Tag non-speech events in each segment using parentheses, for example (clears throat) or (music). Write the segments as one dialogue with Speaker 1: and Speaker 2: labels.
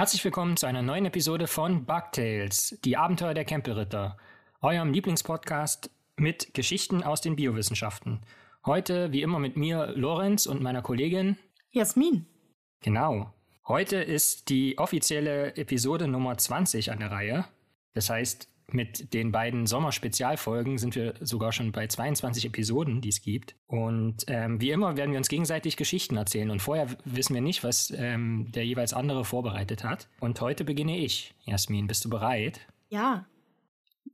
Speaker 1: Herzlich willkommen zu einer neuen Episode von Bugtails, die Abenteuer der Campbellritter, eurem Lieblingspodcast mit Geschichten aus den Biowissenschaften. Heute, wie immer, mit mir, Lorenz und meiner Kollegin
Speaker 2: Jasmin.
Speaker 1: Genau. Heute ist die offizielle Episode Nummer 20 an der Reihe. Das heißt, mit den beiden Sommerspezialfolgen sind wir sogar schon bei 22 Episoden, die es gibt. Und ähm, wie immer werden wir uns gegenseitig Geschichten erzählen. Und vorher wissen wir nicht, was ähm, der jeweils andere vorbereitet hat. Und heute beginne ich. Jasmin, bist du bereit?
Speaker 2: Ja.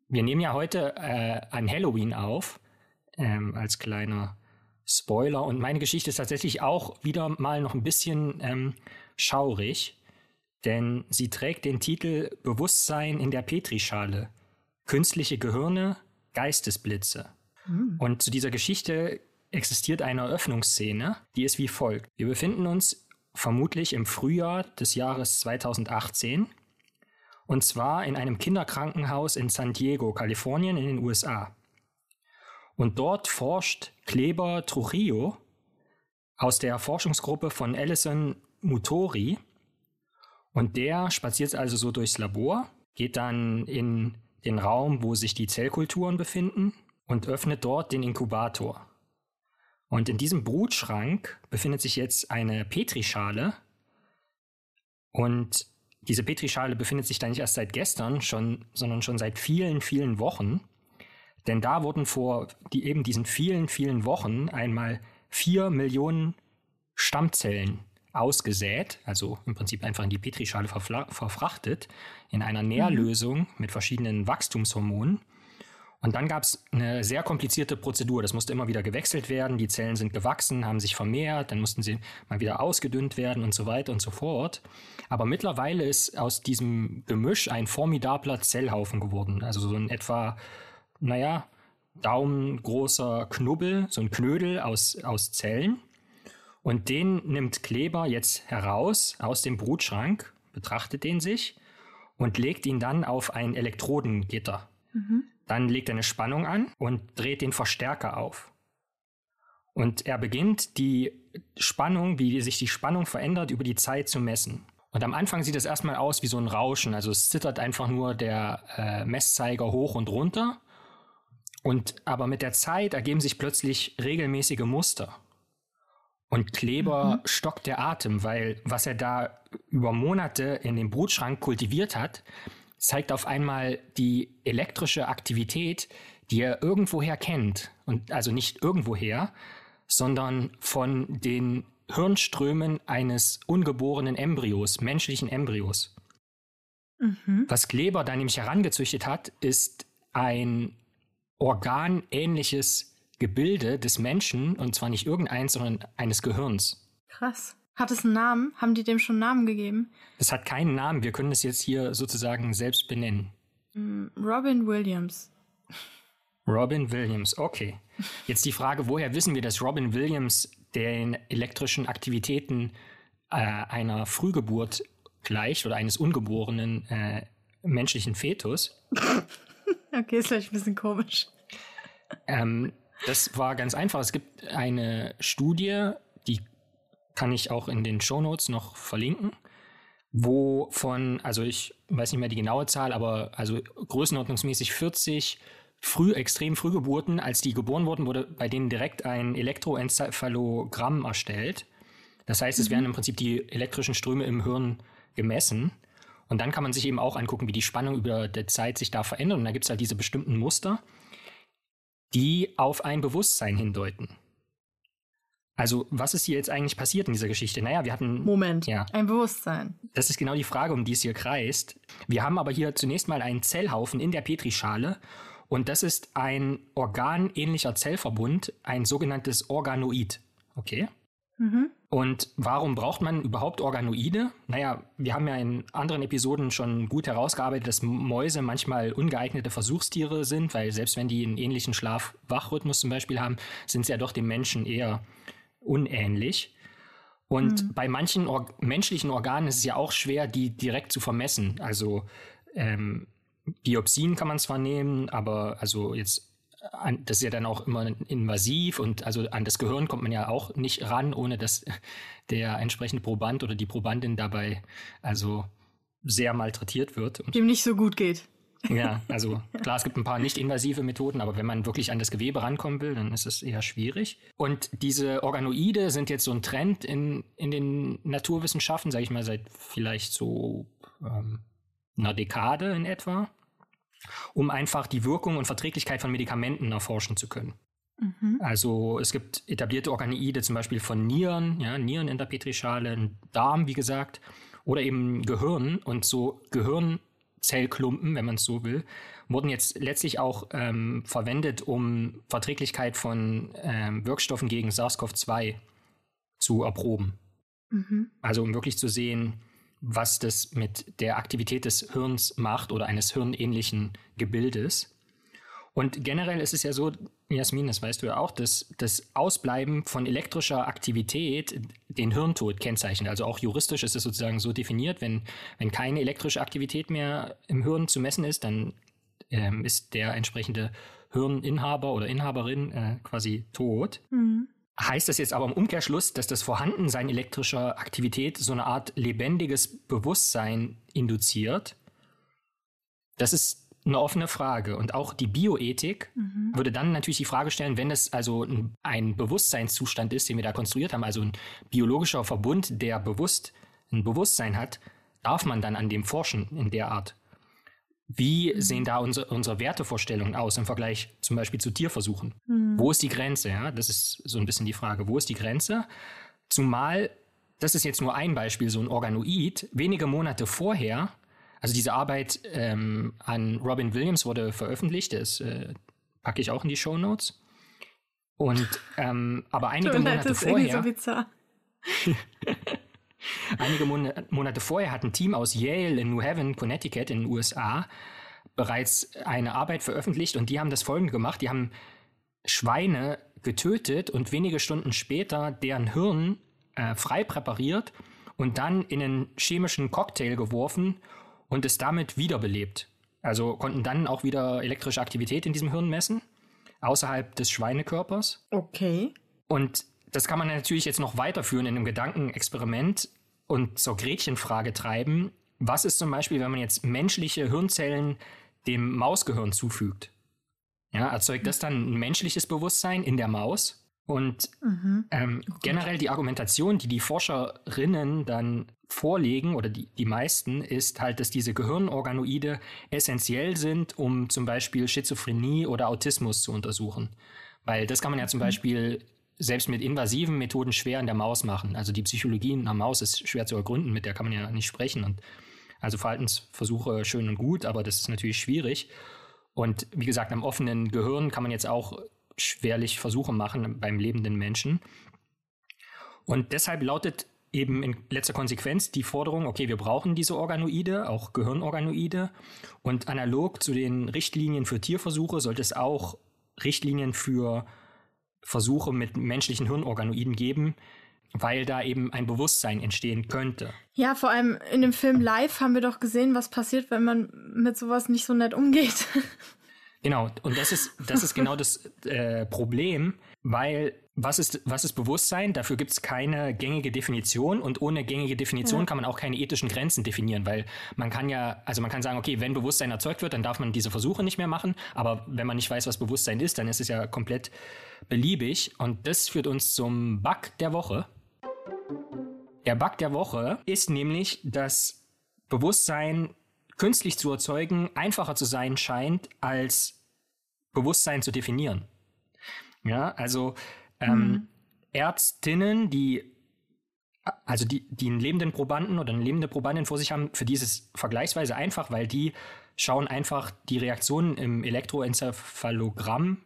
Speaker 1: Wir nehmen ja heute äh, an Halloween auf, ähm, als kleiner Spoiler. Und meine Geschichte ist tatsächlich auch wieder mal noch ein bisschen ähm, schaurig, denn sie trägt den Titel Bewusstsein in der Petrischale. Künstliche Gehirne, Geistesblitze. Mhm. Und zu dieser Geschichte existiert eine Eröffnungsszene, die ist wie folgt. Wir befinden uns vermutlich im Frühjahr des Jahres 2018 und zwar in einem Kinderkrankenhaus in San Diego, Kalifornien in den USA. Und dort forscht Kleber Trujillo aus der Forschungsgruppe von Alison Mutori. Und der spaziert also so durchs Labor, geht dann in den Raum, wo sich die Zellkulturen befinden und öffnet dort den Inkubator. Und in diesem Brutschrank befindet sich jetzt eine Petrischale. Und diese Petrischale befindet sich da nicht erst seit gestern, schon, sondern schon seit vielen, vielen Wochen. Denn da wurden vor die, eben diesen vielen, vielen Wochen einmal vier Millionen Stammzellen ausgesät, also im Prinzip einfach in die Petrischale verfrachtet, in einer Nährlösung mhm. mit verschiedenen Wachstumshormonen. Und dann gab es eine sehr komplizierte Prozedur. Das musste immer wieder gewechselt werden. Die Zellen sind gewachsen, haben sich vermehrt, dann mussten sie mal wieder ausgedünnt werden und so weiter und so fort. Aber mittlerweile ist aus diesem Gemisch ein formidabler Zellhaufen geworden. Also so ein etwa naja, daumengroßer Knubbel, so ein Knödel aus, aus Zellen. Und den nimmt Kleber jetzt heraus aus dem Brutschrank, betrachtet den sich und legt ihn dann auf ein Elektrodengitter. Mhm. Dann legt er eine Spannung an und dreht den Verstärker auf. Und er beginnt die Spannung, wie sich die Spannung verändert, über die Zeit zu messen. Und am Anfang sieht es erstmal aus wie so ein Rauschen. Also es zittert einfach nur der äh, Messzeiger hoch und runter. Und aber mit der Zeit ergeben sich plötzlich regelmäßige Muster. Und Kleber mhm. stockt der Atem, weil was er da über Monate in dem Brutschrank kultiviert hat, zeigt auf einmal die elektrische Aktivität, die er irgendwoher kennt. Und also nicht irgendwoher, sondern von den Hirnströmen eines ungeborenen Embryos, menschlichen Embryos. Mhm. Was Kleber da nämlich herangezüchtet hat, ist ein organähnliches Gebilde des Menschen, und zwar nicht irgendeins, sondern eines Gehirns.
Speaker 2: Krass. Hat es einen Namen? Haben die dem schon einen Namen gegeben?
Speaker 1: Es hat keinen Namen. Wir können es jetzt hier sozusagen selbst benennen.
Speaker 2: Mm, Robin Williams.
Speaker 1: Robin Williams, okay. Jetzt die Frage, woher wissen wir, dass Robin Williams den elektrischen Aktivitäten äh, einer Frühgeburt gleicht oder eines ungeborenen äh, menschlichen Fetus? (laughs)
Speaker 2: Okay, ist vielleicht ein bisschen komisch.
Speaker 1: Ähm, das war ganz einfach. Es gibt eine Studie, die kann ich auch in den Show Notes noch verlinken, wo von, also ich weiß nicht mehr die genaue Zahl, aber also größenordnungsmäßig 40 früh, extrem Frühgeburten, als die geboren wurden, wurde bei denen direkt ein Elektroenzephalogramm erstellt. Das heißt, es mhm. werden im Prinzip die elektrischen Ströme im Hirn gemessen. Und dann kann man sich eben auch angucken, wie die Spannung über der Zeit sich da verändert. Und da gibt es halt diese bestimmten Muster, die auf ein Bewusstsein hindeuten. Also, was ist hier jetzt eigentlich passiert in dieser Geschichte? Naja, wir hatten.
Speaker 2: Moment, ja. ein Bewusstsein.
Speaker 1: Das ist genau die Frage, um die es hier kreist. Wir haben aber hier zunächst mal einen Zellhaufen in der Petrischale. Und das ist ein organähnlicher Zellverbund, ein sogenanntes Organoid. Okay? Mhm. Und warum braucht man überhaupt Organoide? Naja, wir haben ja in anderen Episoden schon gut herausgearbeitet, dass Mäuse manchmal ungeeignete Versuchstiere sind, weil selbst wenn die einen ähnlichen Schlaf-Wach-Rhythmus zum Beispiel haben, sind sie ja doch dem Menschen eher unähnlich. Und mhm. bei manchen Or menschlichen Organen ist es ja auch schwer, die direkt zu vermessen. Also ähm, Biopsien kann man zwar nehmen, aber also jetzt an, das ist ja dann auch immer invasiv und also an das Gehirn kommt man ja auch nicht ran, ohne dass der entsprechende Proband oder die Probandin dabei also sehr malträtiert wird.
Speaker 2: Dem nicht so gut geht.
Speaker 1: Ja, (laughs) also klar, es gibt ein paar nicht-invasive Methoden, aber wenn man wirklich an das Gewebe rankommen will, dann ist es eher schwierig. Und diese Organoide sind jetzt so ein Trend in, in den Naturwissenschaften, sage ich mal, seit vielleicht so ähm, einer Dekade in etwa, um einfach die Wirkung und Verträglichkeit von Medikamenten erforschen zu können. Mhm. Also es gibt etablierte Organoide, zum Beispiel von Nieren, ja, Nieren in der Petrischale, Darm, wie gesagt, oder eben Gehirn. Und so Gehirnzellklumpen, wenn man es so will, wurden jetzt letztlich auch ähm, verwendet, um Verträglichkeit von ähm, Wirkstoffen gegen SARS-CoV-2 zu erproben. Mhm. Also um wirklich zu sehen, was das mit der Aktivität des Hirns macht oder eines hirnähnlichen Gebildes. Und generell ist es ja so, Jasmin, das weißt du ja auch, dass das Ausbleiben von elektrischer Aktivität den Hirntod kennzeichnet. Also auch juristisch ist es sozusagen so definiert, wenn, wenn keine elektrische Aktivität mehr im Hirn zu messen ist, dann ähm, ist der entsprechende Hirninhaber oder Inhaberin äh, quasi tot. Mhm. Heißt das jetzt aber im Umkehrschluss, dass das Vorhandensein elektrischer Aktivität so eine Art lebendiges Bewusstsein induziert? Das ist eine offene Frage. Und auch die Bioethik mhm. würde dann natürlich die Frage stellen, wenn es also ein, ein, Bewusstseinszustand ist, den wir da konstruiert haben, also ein biologischer Verbund, der bewusst ein Bewusstsein hat, darf man dann an dem forschen in der Art? Wie mhm. sehen da unsere, unsere Wertevorstellungen aus im Vergleich zum Beispiel zu Tierversuchen? Mhm. Wo ist die Grenze? Ja, das ist so ein bisschen die Frage. Wo ist die Grenze? Zumal, das ist jetzt nur ein Beispiel, so ein Organoid, wenige Monate vorher also diese Arbeit ähm, an Robin Williams wurde veröffentlicht, das äh, packe ich auch in die Show Notes. Und ähm, aber (laughs) einige Monate vorher. So (laughs) einige Mon Monate vorher hat ein Team aus Yale in New Haven, Connecticut in den USA bereits eine Arbeit veröffentlicht und die haben das folgende gemacht. Die haben Schweine getötet und wenige Stunden später deren Hirn äh, frei präpariert und dann in einen chemischen Cocktail geworfen und es damit wiederbelebt. Also konnten dann auch wieder elektrische Aktivität in diesem Hirn messen, außerhalb des Schweinekörpers.
Speaker 2: Okay.
Speaker 1: Und das kann man natürlich jetzt noch weiterführen in einem Gedankenexperiment und zur Gretchenfrage treiben. Was ist zum Beispiel, wenn man jetzt menschliche Hirnzellen dem Mausgehirn zufügt? Ja, erzeugt das dann ein menschliches Bewusstsein in der Maus? Und mhm. ähm, generell die Argumentation, die die Forscherinnen dann vorlegen, oder die, die meisten, ist halt, dass diese Gehirnorganoide essentiell sind, um zum Beispiel Schizophrenie oder Autismus zu untersuchen. Weil das kann man ja zum mhm. Beispiel selbst mit invasiven Methoden schwer in der Maus machen. Also die Psychologie in der Maus ist schwer zu ergründen, mit der kann man ja nicht sprechen. Und also Verhaltensversuche schön und gut, aber das ist natürlich schwierig. Und wie gesagt, am offenen Gehirn kann man jetzt auch schwerlich Versuche machen beim lebenden Menschen. Und deshalb lautet eben in letzter Konsequenz die Forderung, okay, wir brauchen diese Organoide, auch Gehirnorganoide. Und analog zu den Richtlinien für Tierversuche sollte es auch Richtlinien für Versuche mit menschlichen Hirnorganoiden geben, weil da eben ein Bewusstsein entstehen könnte.
Speaker 2: Ja, vor allem in dem Film Live haben wir doch gesehen, was passiert, wenn man mit sowas nicht so nett umgeht. (laughs)
Speaker 1: Genau, und das ist, das ist genau das äh, Problem, weil was ist, was ist Bewusstsein? Dafür gibt es keine gängige Definition und ohne gängige Definition ja. kann man auch keine ethischen Grenzen definieren, weil man kann ja, also man kann sagen, okay, wenn Bewusstsein erzeugt wird, dann darf man diese Versuche nicht mehr machen, aber wenn man nicht weiß, was Bewusstsein ist, dann ist es ja komplett beliebig und das führt uns zum Bug der Woche. Der Bug der Woche ist nämlich, dass Bewusstsein künstlich zu erzeugen einfacher zu sein scheint, als Bewusstsein zu definieren. Ja, also ähm, mhm. Ärztinnen, die also die, die einen lebenden Probanden oder eine lebende Probandin vor sich haben, für die ist es vergleichsweise einfach, weil die schauen einfach die Reaktionen im Elektroenzephalogramm,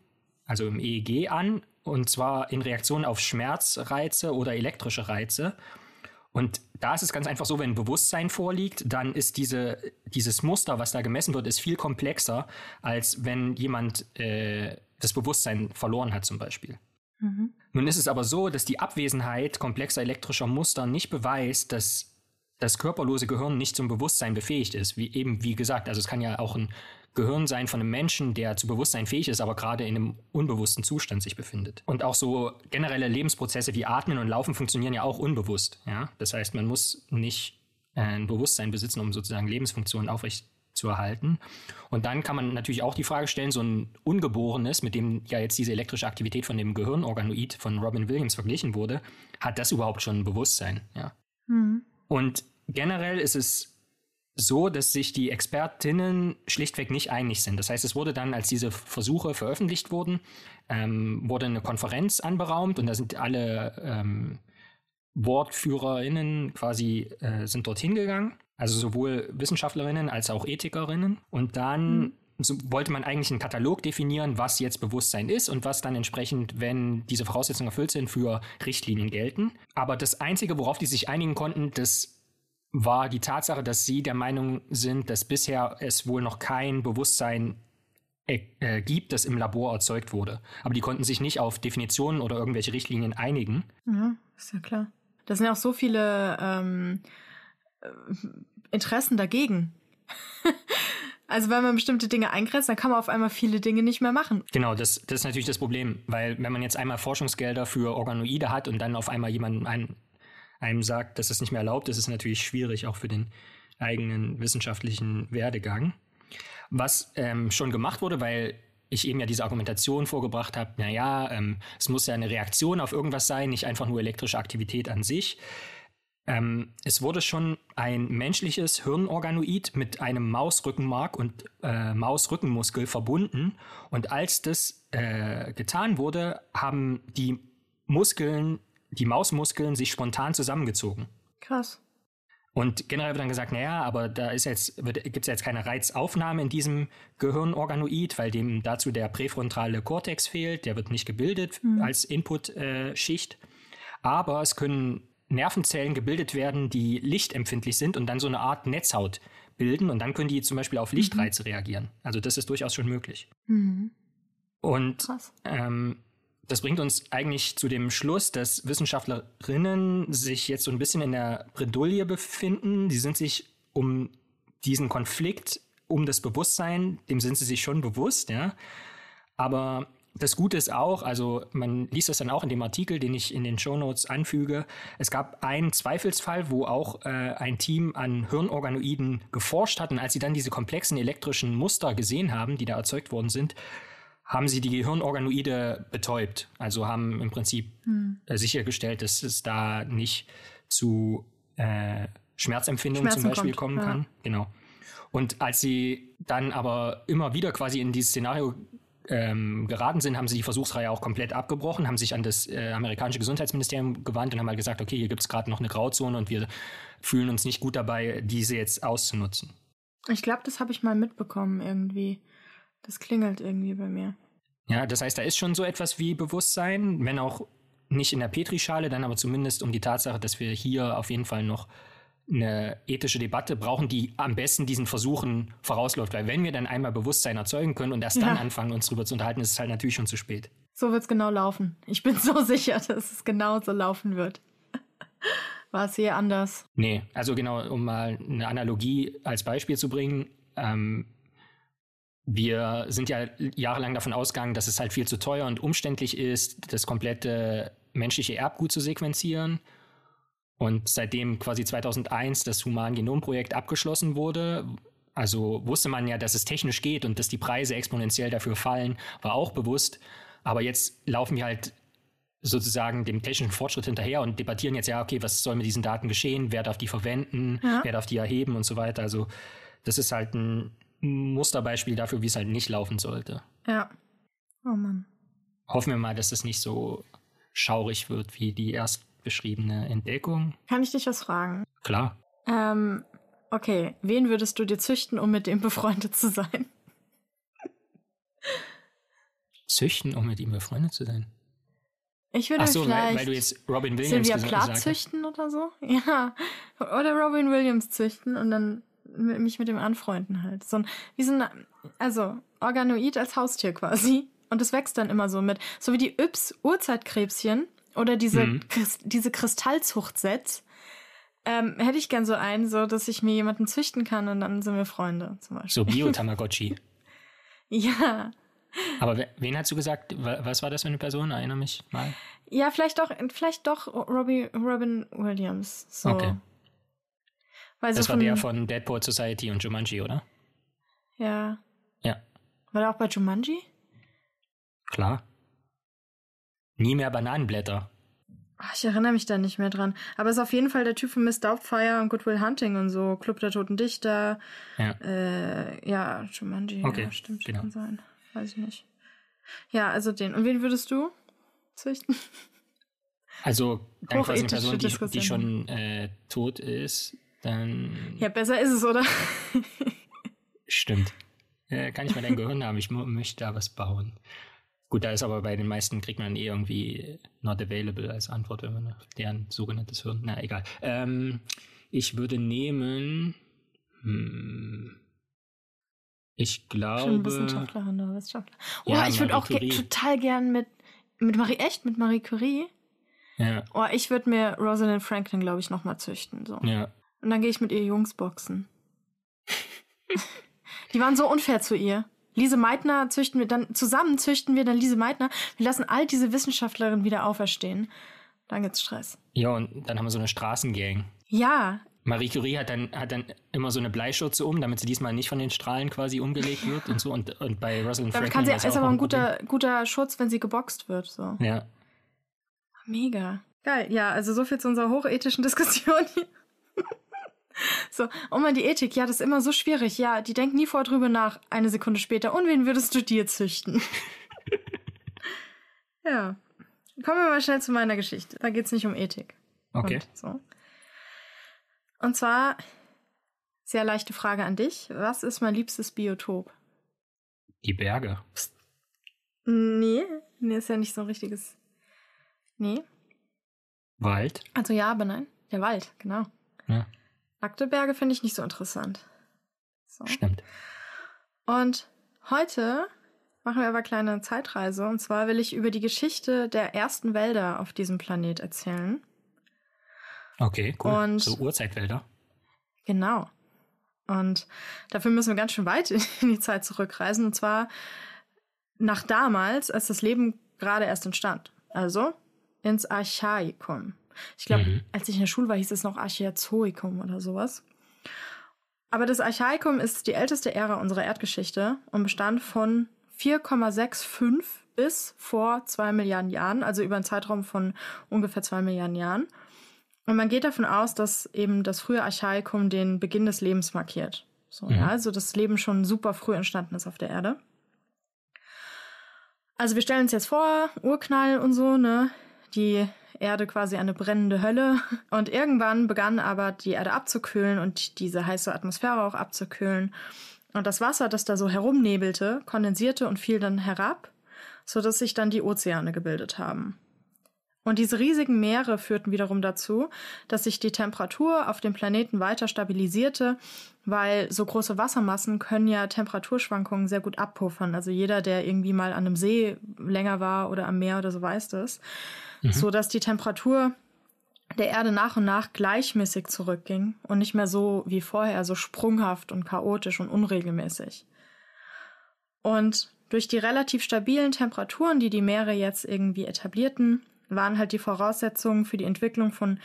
Speaker 1: also im EEG an, und zwar in Reaktion auf Schmerzreize oder elektrische Reize. Und da ist es ganz einfach so, wenn Bewusstsein vorliegt, dann ist diese, dieses Muster, was da gemessen wird, ist viel komplexer, als wenn jemand äh, das Bewusstsein verloren hat zum Beispiel. Mhm. Nun ist es aber so, dass die Abwesenheit komplexer elektrischer Muster nicht beweist, dass das körperlose Gehirn nicht zum Bewusstsein befähigt ist. Wie eben, wie gesagt, also es kann ja auch ein Gehirn sein von einem Menschen, der zu Bewusstsein fähig ist, aber gerade in einem unbewussten Zustand sich befindet. Und auch so generelle Lebensprozesse wie Atmen und Laufen funktionieren ja auch unbewusst. Ja? Das heißt, man muss nicht äh, ein Bewusstsein besitzen, um sozusagen Lebensfunktionen aufrecht zu erhalten. Und dann kann man natürlich auch die Frage stellen, so ein Ungeborenes, mit dem ja jetzt diese elektrische Aktivität von dem Gehirnorganoid von Robin Williams verglichen wurde, hat das überhaupt schon ein Bewusstsein? Ja. Mhm. Und generell ist es so, dass sich die Expertinnen schlichtweg nicht einig sind. Das heißt, es wurde dann, als diese Versuche veröffentlicht wurden, ähm, wurde eine Konferenz anberaumt und da sind alle ähm, WortführerInnen quasi äh, sind dorthin gegangen. Also sowohl Wissenschaftlerinnen als auch Ethikerinnen. Und dann mhm. so wollte man eigentlich einen Katalog definieren, was jetzt Bewusstsein ist und was dann entsprechend, wenn diese Voraussetzungen erfüllt sind, für Richtlinien gelten. Aber das Einzige, worauf die sich einigen konnten, das war die Tatsache, dass sie der Meinung sind, dass bisher es wohl noch kein Bewusstsein äh, äh, gibt, das im Labor erzeugt wurde. Aber die konnten sich nicht auf Definitionen oder irgendwelche Richtlinien einigen.
Speaker 2: Ja, ist ja klar. Da sind ja auch so viele ähm, äh, Interessen dagegen. (laughs) also wenn man bestimmte Dinge eingrenzt, dann kann man auf einmal viele Dinge nicht mehr machen.
Speaker 1: Genau, das, das ist natürlich das Problem, weil wenn man jetzt einmal Forschungsgelder für Organoide hat und dann auf einmal jemand ein, einem sagt, dass das nicht mehr erlaubt ist, ist natürlich schwierig, auch für den eigenen wissenschaftlichen Werdegang. Was ähm, schon gemacht wurde, weil ich eben ja diese Argumentation vorgebracht habe, naja, ähm, es muss ja eine Reaktion auf irgendwas sein, nicht einfach nur elektrische Aktivität an sich. Ähm, es wurde schon ein menschliches Hirnorganoid mit einem Mausrückenmark und äh, Mausrückenmuskel verbunden. Und als das äh, getan wurde, haben die Muskeln die Mausmuskeln sich spontan zusammengezogen.
Speaker 2: Krass.
Speaker 1: Und generell wird dann gesagt, naja, aber da ist jetzt, gibt es jetzt keine Reizaufnahme in diesem Gehirnorganoid, weil dem dazu der präfrontale Kortex fehlt, der wird nicht gebildet mhm. als Inputschicht. Äh, aber es können Nervenzellen gebildet werden, die lichtempfindlich sind und dann so eine Art Netzhaut bilden und dann können die zum Beispiel auf Lichtreize mhm. reagieren. Also das ist durchaus schon möglich. Mhm. Und ähm, das bringt uns eigentlich zu dem Schluss, dass Wissenschaftlerinnen sich jetzt so ein bisschen in der Bredouille befinden. Sie sind sich um diesen Konflikt, um das Bewusstsein, dem sind sie sich schon bewusst, ja. Aber das Gute ist auch, also man liest das dann auch in dem Artikel, den ich in den Show Notes anfüge. Es gab einen Zweifelsfall, wo auch äh, ein Team an Hirnorganoiden geforscht hat und als sie dann diese komplexen elektrischen Muster gesehen haben, die da erzeugt worden sind, haben sie die Gehirnorganoide betäubt. Also haben im Prinzip hm. äh, sichergestellt, dass es da nicht zu äh, Schmerzempfindungen zum Beispiel kommt, kommen ja. kann. Genau. Und als sie dann aber immer wieder quasi in dieses Szenario ähm, geraten sind, haben sie die Versuchsreihe auch komplett abgebrochen, haben sich an das äh, amerikanische Gesundheitsministerium gewandt und haben halt gesagt, okay, hier gibt es gerade noch eine Grauzone und wir fühlen uns nicht gut dabei, diese jetzt auszunutzen.
Speaker 2: Ich glaube, das habe ich mal mitbekommen irgendwie. Das klingelt irgendwie bei mir.
Speaker 1: Ja, das heißt, da ist schon so etwas wie Bewusstsein, wenn auch nicht in der Petrischale, dann aber zumindest um die Tatsache, dass wir hier auf jeden Fall noch eine ethische Debatte brauchen, die am besten diesen Versuchen vorausläuft. Weil wenn wir dann einmal Bewusstsein erzeugen können und erst ja. dann anfangen, uns darüber zu unterhalten, ist es halt natürlich schon zu spät.
Speaker 2: So wird es genau laufen. Ich bin (laughs) so sicher, dass es genau so laufen wird. (laughs) War es hier anders?
Speaker 1: Nee, also genau, um mal eine Analogie als Beispiel zu bringen. Ähm, wir sind ja jahrelang davon ausgegangen, dass es halt viel zu teuer und umständlich ist, das komplette menschliche Erbgut zu sequenzieren. Und seitdem quasi 2001 das Human-Genom-Projekt abgeschlossen wurde, also wusste man ja, dass es technisch geht und dass die Preise exponentiell dafür fallen, war auch bewusst. Aber jetzt laufen wir halt sozusagen dem technischen Fortschritt hinterher und debattieren jetzt ja, okay, was soll mit diesen Daten geschehen, wer darf die verwenden, ja. wer darf die erheben und so weiter. Also das ist halt ein Musterbeispiel dafür, wie es halt nicht laufen sollte.
Speaker 2: Ja. Oh Mann.
Speaker 1: Hoffen wir mal, dass es nicht so schaurig wird wie die erst beschriebene Entdeckung.
Speaker 2: Kann ich dich was fragen?
Speaker 1: Klar.
Speaker 2: Ähm, okay, wen würdest du dir züchten, um mit dem befreundet zu sein?
Speaker 1: Züchten, um mit ihm befreundet zu sein?
Speaker 2: Ich würde Ach so, vielleicht
Speaker 1: weil, weil, du jetzt Robin Williams
Speaker 2: Sylvia Plath züchten oder so. (laughs) Ja. Oder Robin Williams züchten und dann mich mit dem anfreunden halt. So ein, wie so ein, also Organoid als Haustier quasi. Und es wächst dann immer so mit. So wie die Yps Urzeitkrebschen oder diese, mhm. Christ, diese Kristallzuchtsets. Ähm, hätte ich gern so einen, so dass ich mir jemanden züchten kann und dann sind wir Freunde zum Beispiel.
Speaker 1: So Bio-Tamagotchi. (laughs)
Speaker 2: ja.
Speaker 1: Aber wen hast du gesagt? Was war das für eine Person? Erinnere mich mal.
Speaker 2: Ja, vielleicht doch, vielleicht doch Robbie, Robin Williams. So. Okay. Weil
Speaker 1: Das
Speaker 2: so
Speaker 1: war der von Deadpool Society und Jumanji, oder?
Speaker 2: Ja.
Speaker 1: Ja,
Speaker 2: War der auch bei Jumanji?
Speaker 1: klar. Nie mehr Bananenblätter.
Speaker 2: Ach, ich erinnere mich da nicht mehr dran. Aber ist auf jeden Fall der Typ von Miss Doubtfire und Goodwill Hunting und so. Club der Toten Dichter.
Speaker 1: Ja.
Speaker 2: Äh, ja, Jumanji.
Speaker 1: Okay,
Speaker 2: ja, stimmt,
Speaker 1: genau.
Speaker 2: kann sein. Weiß ich nicht. Ja, also den. Und wen würdest du züchten?
Speaker 1: Also dann quasi eine Person, die, die schon äh, tot ist, dann
Speaker 2: Ja, besser ist es, oder?
Speaker 1: stimmt. Äh, kann ich mal dein Gehirn haben? Ich möchte da was bauen. Gut, da ist aber bei den meisten kriegt man eh irgendwie not available als Antwort, wenn man deren sogenanntes Hirn. Na, egal. Ähm, ich würde nehmen. Hm, ich
Speaker 2: Schon
Speaker 1: glaube.
Speaker 2: Wissenschaftlerin oder Wissenschaftler. Oh,
Speaker 1: Ja,
Speaker 2: ich würde auch ge total gern mit. Mit Marie, echt? Mit Marie Curie?
Speaker 1: Ja,
Speaker 2: Oh, ich würde mir Rosalind Franklin, glaube ich, nochmal züchten. So.
Speaker 1: ja.
Speaker 2: Und dann gehe ich mit ihr Jungs boxen. (laughs) Die waren so unfair zu ihr. Lise Meitner züchten wir dann, zusammen züchten wir dann Lise Meitner. Wir lassen all diese Wissenschaftlerinnen wieder auferstehen. Dann gibt's Stress.
Speaker 1: Ja, und dann haben wir so eine Straßengang.
Speaker 2: Ja,
Speaker 1: Marie Curie hat dann, hat dann immer so eine Bleischürze um, damit sie diesmal nicht von den Strahlen quasi umgelegt wird und so. Und, und bei Rosalind Franklin
Speaker 2: kann sie, ist
Speaker 1: auch
Speaker 2: aber ein guter, guter Schutz, wenn sie geboxt wird. So.
Speaker 1: Ja.
Speaker 2: Mega. Geil. Ja, also so viel zu unserer hochethischen Diskussion hier. (laughs) So, und mal die Ethik, ja, das ist immer so schwierig. Ja, die denkt nie vor drüber nach, eine Sekunde später. Und wen würdest du dir züchten? (laughs) ja. Kommen wir mal schnell zu meiner Geschichte. Da geht's nicht um Ethik.
Speaker 1: Okay.
Speaker 2: Und, so. und zwar, sehr leichte Frage an dich. Was ist mein liebstes Biotop?
Speaker 1: Die Berge.
Speaker 2: Nee, nee, ist ja nicht so ein richtiges. Nee.
Speaker 1: Wald.
Speaker 2: Also ja, aber nein. Der Wald, genau.
Speaker 1: Ja,
Speaker 2: Nackte Berge finde ich nicht so interessant. So.
Speaker 1: stimmt.
Speaker 2: Und heute machen wir aber eine kleine Zeitreise. Und zwar will ich über die Geschichte der ersten Wälder auf diesem Planet erzählen.
Speaker 1: Okay, cool.
Speaker 2: Und-
Speaker 1: so Urzeitwälder.
Speaker 2: Genau. Und dafür müssen wir ganz schön weit (laughs) in die Zeit zurückreisen. Und zwar nach damals, als das Leben gerade erst entstand. Also ins Archaikum. Ich glaube,
Speaker 1: Mhm.
Speaker 2: als ich in der Schule war, hieß es noch Archaezoikum oder sowas. Aber das Archaikum ist die älteste Ära unserer Erdgeschichte und bestand von 4,65 bis vor zwei Milliarden Jahren, also über einen Zeitraum von ungefähr zwei Milliarden Jahren. Und man geht davon aus, dass eben das frühe Archaikum den Beginn des Lebens markiert. So,
Speaker 1: Mhm.
Speaker 2: ja, also das Leben schon super früh entstanden ist auf der Erde. Also wir stellen uns jetzt vor, Urknall und so, ne? Die Erde quasi eine brennende Hölle. Und irgendwann begann aber die Erde abzukühlen und diese heiße Atmosphäre auch abzukühlen. Und das Wasser, das da so herumnebelte, kondensierte und fiel dann herab, sodass sich dann die Ozeane gebildet haben. Und diese riesigen Meere führten wiederum dazu, dass sich die Temperatur auf dem Planeten weiter stabilisierte, weil so große Wassermassen können ja Temperaturschwankungen sehr gut abpuffern. Also jeder, der irgendwie mal an einem See länger war oder am Meer oder so weiß das. So dass die Temperatur der Erde nach und nach gleichmäßig zurückging und nicht mehr so wie vorher, so sprunghaft und chaotisch und unregelmäßig. Und durch die relativ stabilen Temperaturen, die die Meere jetzt irgendwie etablierten, waren halt die Voraussetzungen für die Entwicklung von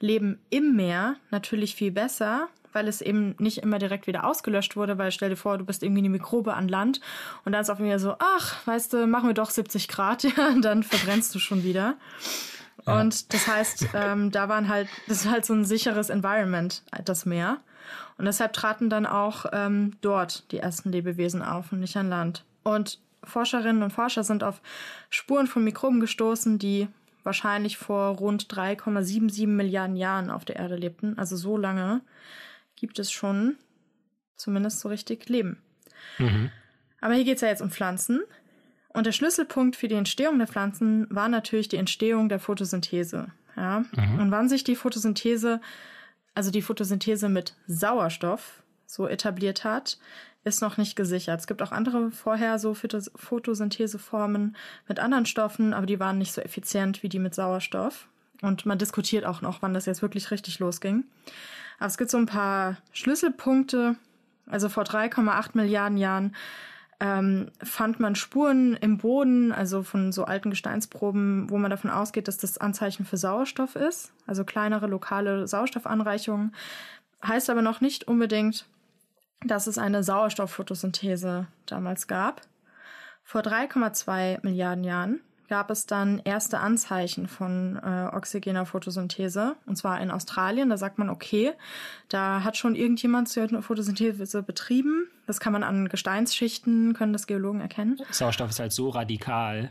Speaker 2: Leben im Meer natürlich viel besser, weil es eben nicht immer direkt wieder ausgelöscht wurde, weil stell dir vor, du bist irgendwie eine Mikrobe an Land und dann ist auf einmal so, ach, weißt du, machen wir doch 70 Grad, (laughs) ja, und dann verbrennst du schon wieder.
Speaker 1: Ja.
Speaker 2: Und das heißt, ähm, da waren halt, das ist halt so ein sicheres Environment, das Meer. Und deshalb traten dann auch ähm, dort die ersten Lebewesen auf und nicht an Land. Und Forscherinnen und Forscher sind auf Spuren von Mikroben gestoßen, die wahrscheinlich vor rund 3,77 Milliarden Jahren auf der Erde lebten. Also so lange gibt es schon zumindest so richtig Leben.
Speaker 1: Mhm.
Speaker 2: Aber hier geht es ja jetzt um Pflanzen. Und der Schlüsselpunkt für die Entstehung der Pflanzen war natürlich die Entstehung der Photosynthese. Ja?
Speaker 1: Mhm.
Speaker 2: Und wann sich die Photosynthese, also die Photosynthese mit Sauerstoff so etabliert hat, ist noch nicht gesichert. Es gibt auch andere vorher so Photosyntheseformen mit anderen Stoffen, aber die waren nicht so effizient wie die mit Sauerstoff. Und man diskutiert auch noch, wann das jetzt wirklich richtig losging. Aber es gibt so ein paar Schlüsselpunkte. Also vor 3,8 Milliarden Jahren ähm, fand man Spuren im Boden, also von so alten Gesteinsproben, wo man davon ausgeht, dass das Anzeichen für Sauerstoff ist, also kleinere lokale Sauerstoffanreichungen. heißt aber noch nicht unbedingt, dass es eine Sauerstoffphotosynthese damals gab. Vor 3,2 Milliarden Jahren gab es dann erste Anzeichen von äh, oxygener Photosynthese, und zwar in Australien. Da sagt man, okay, da hat schon irgendjemand eine Photosynthese betrieben. Das kann man an Gesteinsschichten, können das Geologen erkennen.
Speaker 1: Sauerstoff ist halt so radikal,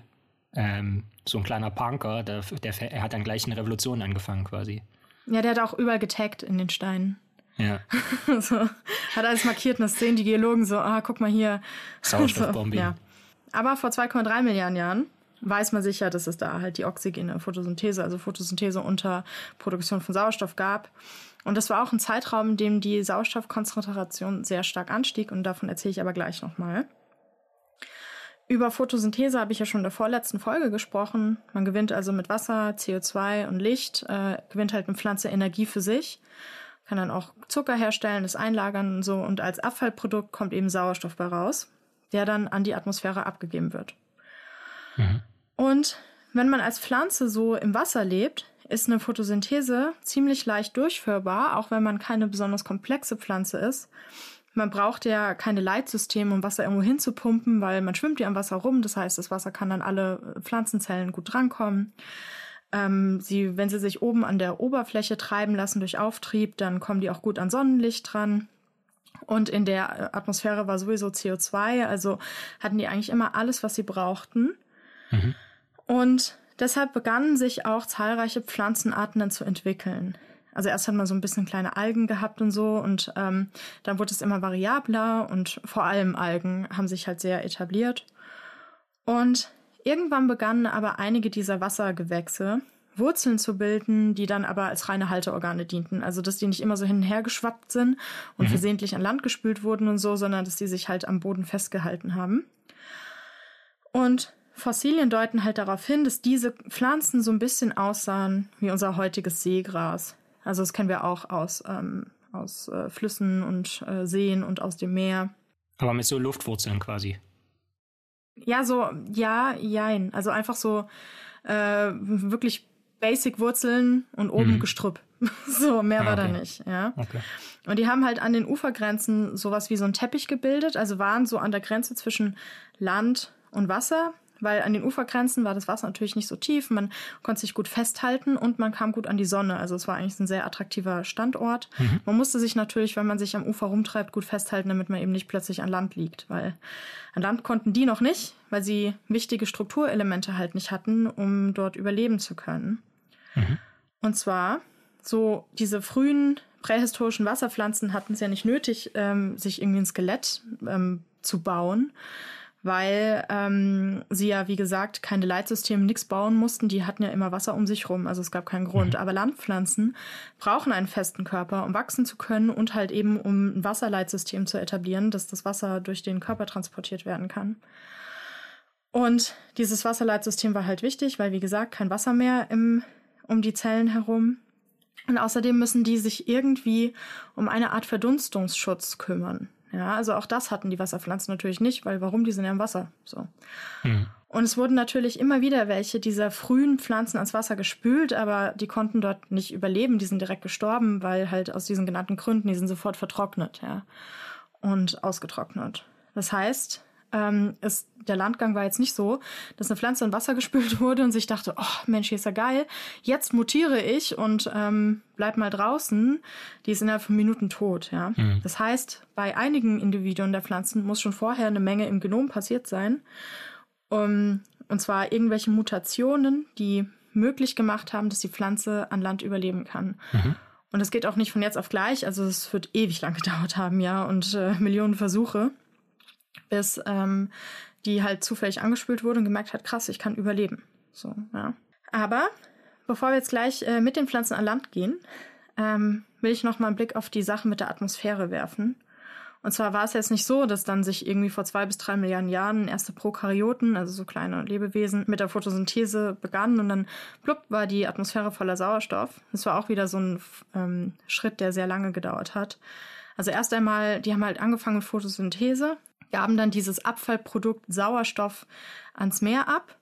Speaker 1: ähm, so ein kleiner Punker, der, der, er hat dann gleich eine Revolution angefangen quasi.
Speaker 2: Ja, der hat auch überall getaggt in den Steinen.
Speaker 1: Ja. (laughs)
Speaker 2: so, hat alles markiert und das sehen die Geologen so, ah, guck mal hier.
Speaker 1: Sauerstoffbombe. (laughs)
Speaker 2: so, ja. Aber vor 2,3 Milliarden Jahren weiß man sicher, dass es da halt die oxygene Photosynthese, also Photosynthese unter Produktion von Sauerstoff gab. Und das war auch ein Zeitraum, in dem die Sauerstoffkonzentration sehr stark anstieg und davon erzähle ich aber gleich nochmal. Über Photosynthese habe ich ja schon in der vorletzten Folge gesprochen. Man gewinnt also mit Wasser, CO2 und Licht, äh, gewinnt halt eine Pflanze Energie für sich, kann dann auch Zucker herstellen, das einlagern und so. Und als Abfallprodukt kommt eben Sauerstoff bei raus, der dann an die Atmosphäre abgegeben wird. Mhm. Und wenn man als Pflanze so im Wasser lebt, ist eine Photosynthese ziemlich leicht durchführbar, auch wenn man keine besonders komplexe Pflanze ist. Man braucht ja keine Leitsysteme, um Wasser irgendwo hinzupumpen, weil man schwimmt ja am Wasser rum. Das heißt, das Wasser kann dann alle Pflanzenzellen gut drankommen. Ähm, sie, wenn sie sich oben an der Oberfläche treiben lassen durch Auftrieb, dann kommen die auch gut an Sonnenlicht dran. Und in der Atmosphäre war sowieso CO2, also hatten die eigentlich immer alles, was sie brauchten. Mhm. Und deshalb begannen sich auch zahlreiche Pflanzenarten dann zu entwickeln. Also erst hat man so ein bisschen kleine Algen gehabt und so und ähm, dann wurde es immer variabler und vor allem Algen haben sich halt sehr etabliert. Und irgendwann begannen aber einige dieser Wassergewächse Wurzeln zu bilden, die dann aber als reine Halteorgane dienten. Also dass die nicht immer so hin und her geschwappt sind und mhm. versehentlich an Land gespült wurden und so, sondern dass die sich halt am Boden festgehalten haben. Und Fossilien deuten halt darauf hin, dass diese Pflanzen so ein bisschen aussahen wie unser heutiges Seegras. Also das kennen wir auch aus, ähm, aus äh, Flüssen und äh, Seen und aus dem Meer.
Speaker 1: Aber mit so Luftwurzeln quasi.
Speaker 2: Ja, so, ja, jein. Also einfach so äh, wirklich basic Wurzeln und oben mhm. Gestrüpp. (laughs) so, mehr ah, war okay. da nicht, ja.
Speaker 1: Okay.
Speaker 2: Und die haben halt an den Ufergrenzen sowas wie so ein Teppich gebildet, also waren so an der Grenze zwischen Land und Wasser weil an den Ufergrenzen war das Wasser natürlich nicht so tief, man konnte sich gut festhalten und man kam gut an die Sonne. Also es war eigentlich ein sehr attraktiver Standort. Mhm. Man musste sich natürlich, wenn man sich am Ufer rumtreibt, gut festhalten, damit man eben nicht plötzlich an Land liegt, weil an Land konnten die noch nicht, weil sie wichtige Strukturelemente halt nicht hatten, um dort überleben zu können. Mhm. Und zwar so diese frühen prähistorischen Wasserpflanzen hatten es ja nicht nötig, ähm, sich irgendwie ein Skelett ähm, zu bauen, weil ähm, sie ja, wie gesagt, keine Leitsysteme, nichts bauen mussten. Die hatten ja immer Wasser um sich rum, also es gab keinen Grund. Mhm. Aber Landpflanzen brauchen einen festen Körper, um wachsen zu können und halt eben, um ein Wasserleitsystem zu etablieren, dass das Wasser durch den Körper transportiert werden kann. Und dieses Wasserleitsystem war halt wichtig, weil, wie gesagt, kein Wasser mehr im, um die Zellen herum. Und außerdem müssen die sich irgendwie um eine Art Verdunstungsschutz kümmern. Ja, also auch das hatten die Wasserpflanzen natürlich nicht, weil warum? Die sind ja im Wasser. So. Mhm. Und es wurden natürlich immer wieder welche dieser frühen Pflanzen ans Wasser gespült, aber die konnten dort nicht überleben. Die sind direkt gestorben, weil halt aus diesen genannten Gründen, die sind sofort vertrocknet, ja. Und ausgetrocknet. Das heißt, ähm, ist, der Landgang war jetzt nicht so, dass eine Pflanze in Wasser (laughs) gespült wurde und sich dachte, oh Mensch, hier ist ja geil, jetzt mutiere ich und ähm, bleib mal draußen. Die ist innerhalb von Minuten tot, ja. Mhm. Das heißt, bei einigen Individuen der Pflanzen muss schon vorher eine Menge im Genom passiert sein. Um, und zwar irgendwelche Mutationen, die möglich gemacht haben, dass die Pflanze an Land überleben kann. Mhm. Und es geht auch nicht von jetzt auf gleich, also es wird ewig lang gedauert haben, ja, und äh, Millionen Versuche bis ähm, die halt zufällig angespült wurde und gemerkt hat, krass, ich kann überleben. So, ja. Aber bevor wir jetzt gleich äh, mit den Pflanzen an Land gehen, ähm, will ich noch mal einen Blick auf die Sache mit der Atmosphäre werfen. Und zwar war es jetzt nicht so, dass dann sich irgendwie vor zwei bis drei Milliarden Jahren erste Prokaryoten, also so kleine Lebewesen, mit der Photosynthese begannen und dann plupp war die Atmosphäre voller Sauerstoff. Das war auch wieder so ein ähm, Schritt, der sehr lange gedauert hat. Also erst einmal, die haben halt angefangen mit Photosynthese, gaben dann dieses Abfallprodukt Sauerstoff ans Meer ab.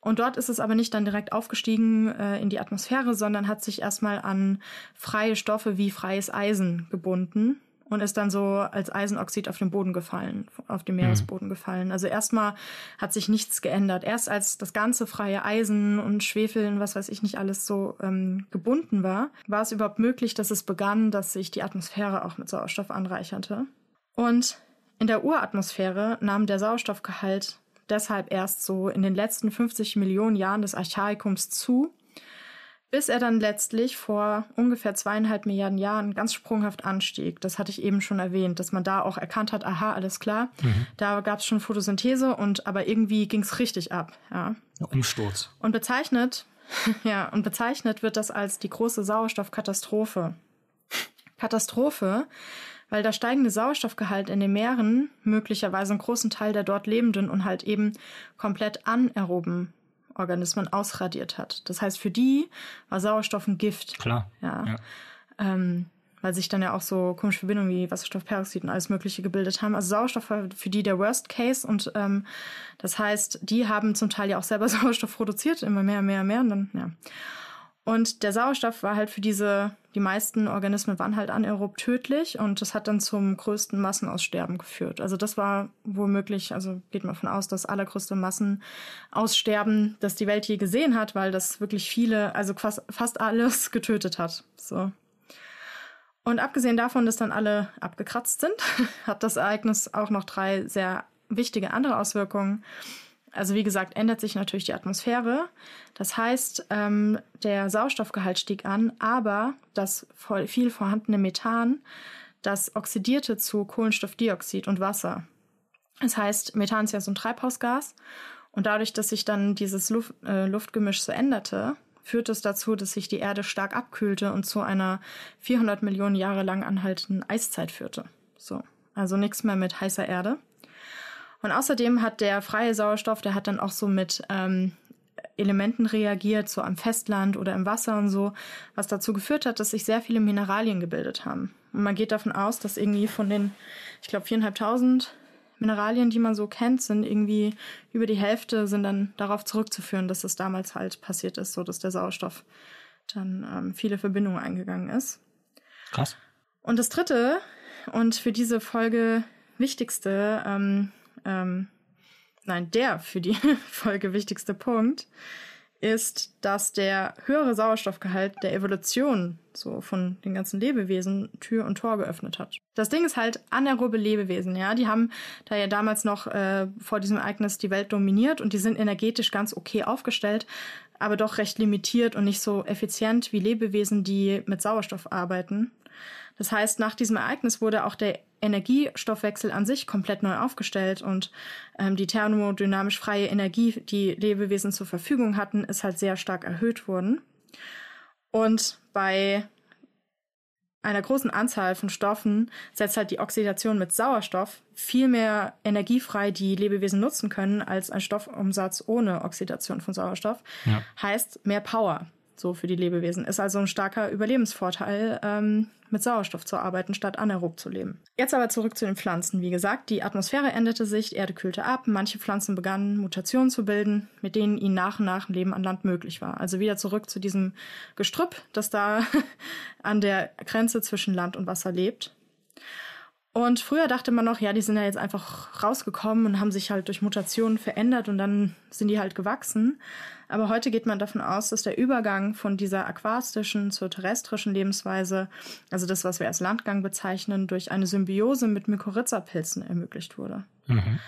Speaker 2: Und dort ist es aber nicht dann direkt aufgestiegen äh, in die Atmosphäre, sondern hat sich erstmal an freie Stoffe wie freies Eisen gebunden und ist dann so als Eisenoxid auf den Boden gefallen, auf den Meeresboden mhm. gefallen. Also erstmal hat sich nichts geändert. Erst als das ganze freie Eisen und Schwefel und was weiß ich nicht alles so ähm, gebunden war, war es überhaupt möglich, dass es begann, dass sich die Atmosphäre auch mit Sauerstoff anreicherte. Und in der Uratmosphäre nahm der Sauerstoffgehalt deshalb erst so in den letzten 50 Millionen Jahren des Archaikums zu, bis er dann letztlich vor ungefähr zweieinhalb Milliarden Jahren ganz sprunghaft anstieg. Das hatte ich eben schon erwähnt, dass man da auch erkannt hat, aha, alles klar, mhm. da gab es schon Photosynthese und aber irgendwie ging es richtig ab. Ja.
Speaker 1: Umsturz.
Speaker 2: Und bezeichnet, (laughs) ja, und bezeichnet wird das als die große Sauerstoffkatastrophe. Katastrophe, weil der steigende Sauerstoffgehalt in den Meeren möglicherweise einen großen Teil der dort lebenden und halt eben komplett anaeroben Organismen ausradiert hat. Das heißt, für die war Sauerstoff ein Gift.
Speaker 1: Klar.
Speaker 2: Ja. ja. Ähm, weil sich dann ja auch so komische Verbindungen wie Wasserstoffperoxid und alles Mögliche gebildet haben. Also Sauerstoff war für die der Worst Case und ähm, das heißt, die haben zum Teil ja auch selber (laughs) Sauerstoff produziert, immer mehr, mehr, mehr und dann, ja. Und der Sauerstoff war halt für diese, die meisten Organismen waren halt anaerob tödlich und das hat dann zum größten Massenaussterben geführt. Also das war womöglich, also geht man davon aus, das allergrößte Massenaussterben, das die Welt je gesehen hat, weil das wirklich viele, also fast, fast alles (laughs) getötet hat. So. Und abgesehen davon, dass dann alle abgekratzt sind, (laughs) hat das Ereignis auch noch drei sehr wichtige andere Auswirkungen. Also wie gesagt, ändert sich natürlich die Atmosphäre. Das heißt, ähm, der Sauerstoffgehalt stieg an, aber das viel vorhandene Methan, das oxidierte zu Kohlenstoffdioxid und Wasser. Das heißt, Methan ist ja so ein Treibhausgas und dadurch, dass sich dann dieses Luft, äh, Luftgemisch so änderte, führte es dazu, dass sich die Erde stark abkühlte und zu einer 400 Millionen Jahre lang anhaltenden Eiszeit führte. So, also nichts mehr mit heißer Erde. Und außerdem hat der freie Sauerstoff, der hat dann auch so mit ähm, Elementen reagiert, so am Festland oder im Wasser und so, was dazu geführt hat, dass sich sehr viele Mineralien gebildet haben. Und man geht davon aus, dass irgendwie von den, ich glaube, viereinhalbtausend Mineralien, die man so kennt, sind irgendwie über die Hälfte sind dann darauf zurückzuführen, dass es damals halt passiert ist, so dass der Sauerstoff dann ähm, viele Verbindungen eingegangen ist.
Speaker 1: Krass.
Speaker 2: Und das dritte und für diese Folge wichtigste ähm, ähm, nein, der für die (laughs) Folge wichtigste Punkt ist, dass der höhere Sauerstoffgehalt der Evolution so von den ganzen Lebewesen Tür und Tor geöffnet hat. Das Ding ist halt anaerobe Lebewesen, ja, die haben da ja damals noch äh, vor diesem Ereignis die Welt dominiert und die sind energetisch ganz okay aufgestellt, aber doch recht limitiert und nicht so effizient wie Lebewesen, die mit Sauerstoff arbeiten. Das heißt, nach diesem Ereignis wurde auch der Energiestoffwechsel an sich komplett neu aufgestellt und ähm, die thermodynamisch freie Energie, die Lebewesen zur Verfügung hatten, ist halt sehr stark erhöht worden. Und bei einer großen Anzahl von Stoffen setzt halt die Oxidation mit Sauerstoff viel mehr Energie frei, die Lebewesen nutzen können, als ein Stoffumsatz ohne Oxidation von Sauerstoff. Ja. Heißt mehr Power so für die Lebewesen. Ist also ein starker Überlebensvorteil, ähm, mit Sauerstoff zu arbeiten, statt anaerob zu leben. Jetzt aber zurück zu den Pflanzen. Wie gesagt, die Atmosphäre änderte sich, Erde kühlte ab, manche Pflanzen begannen Mutationen zu bilden, mit denen ihnen nach und nach ein Leben an Land möglich war. Also wieder zurück zu diesem Gestrüpp, das da (laughs) an der Grenze zwischen Land und Wasser lebt. Und früher dachte man noch, ja, die sind ja jetzt einfach rausgekommen und haben sich halt durch Mutationen verändert und dann sind die halt gewachsen. Aber heute geht man davon aus, dass der Übergang von dieser aquastischen zur terrestrischen Lebensweise, also das, was wir als Landgang bezeichnen, durch eine Symbiose mit Mykorrhiza-Pilzen ermöglicht wurde. Mhm.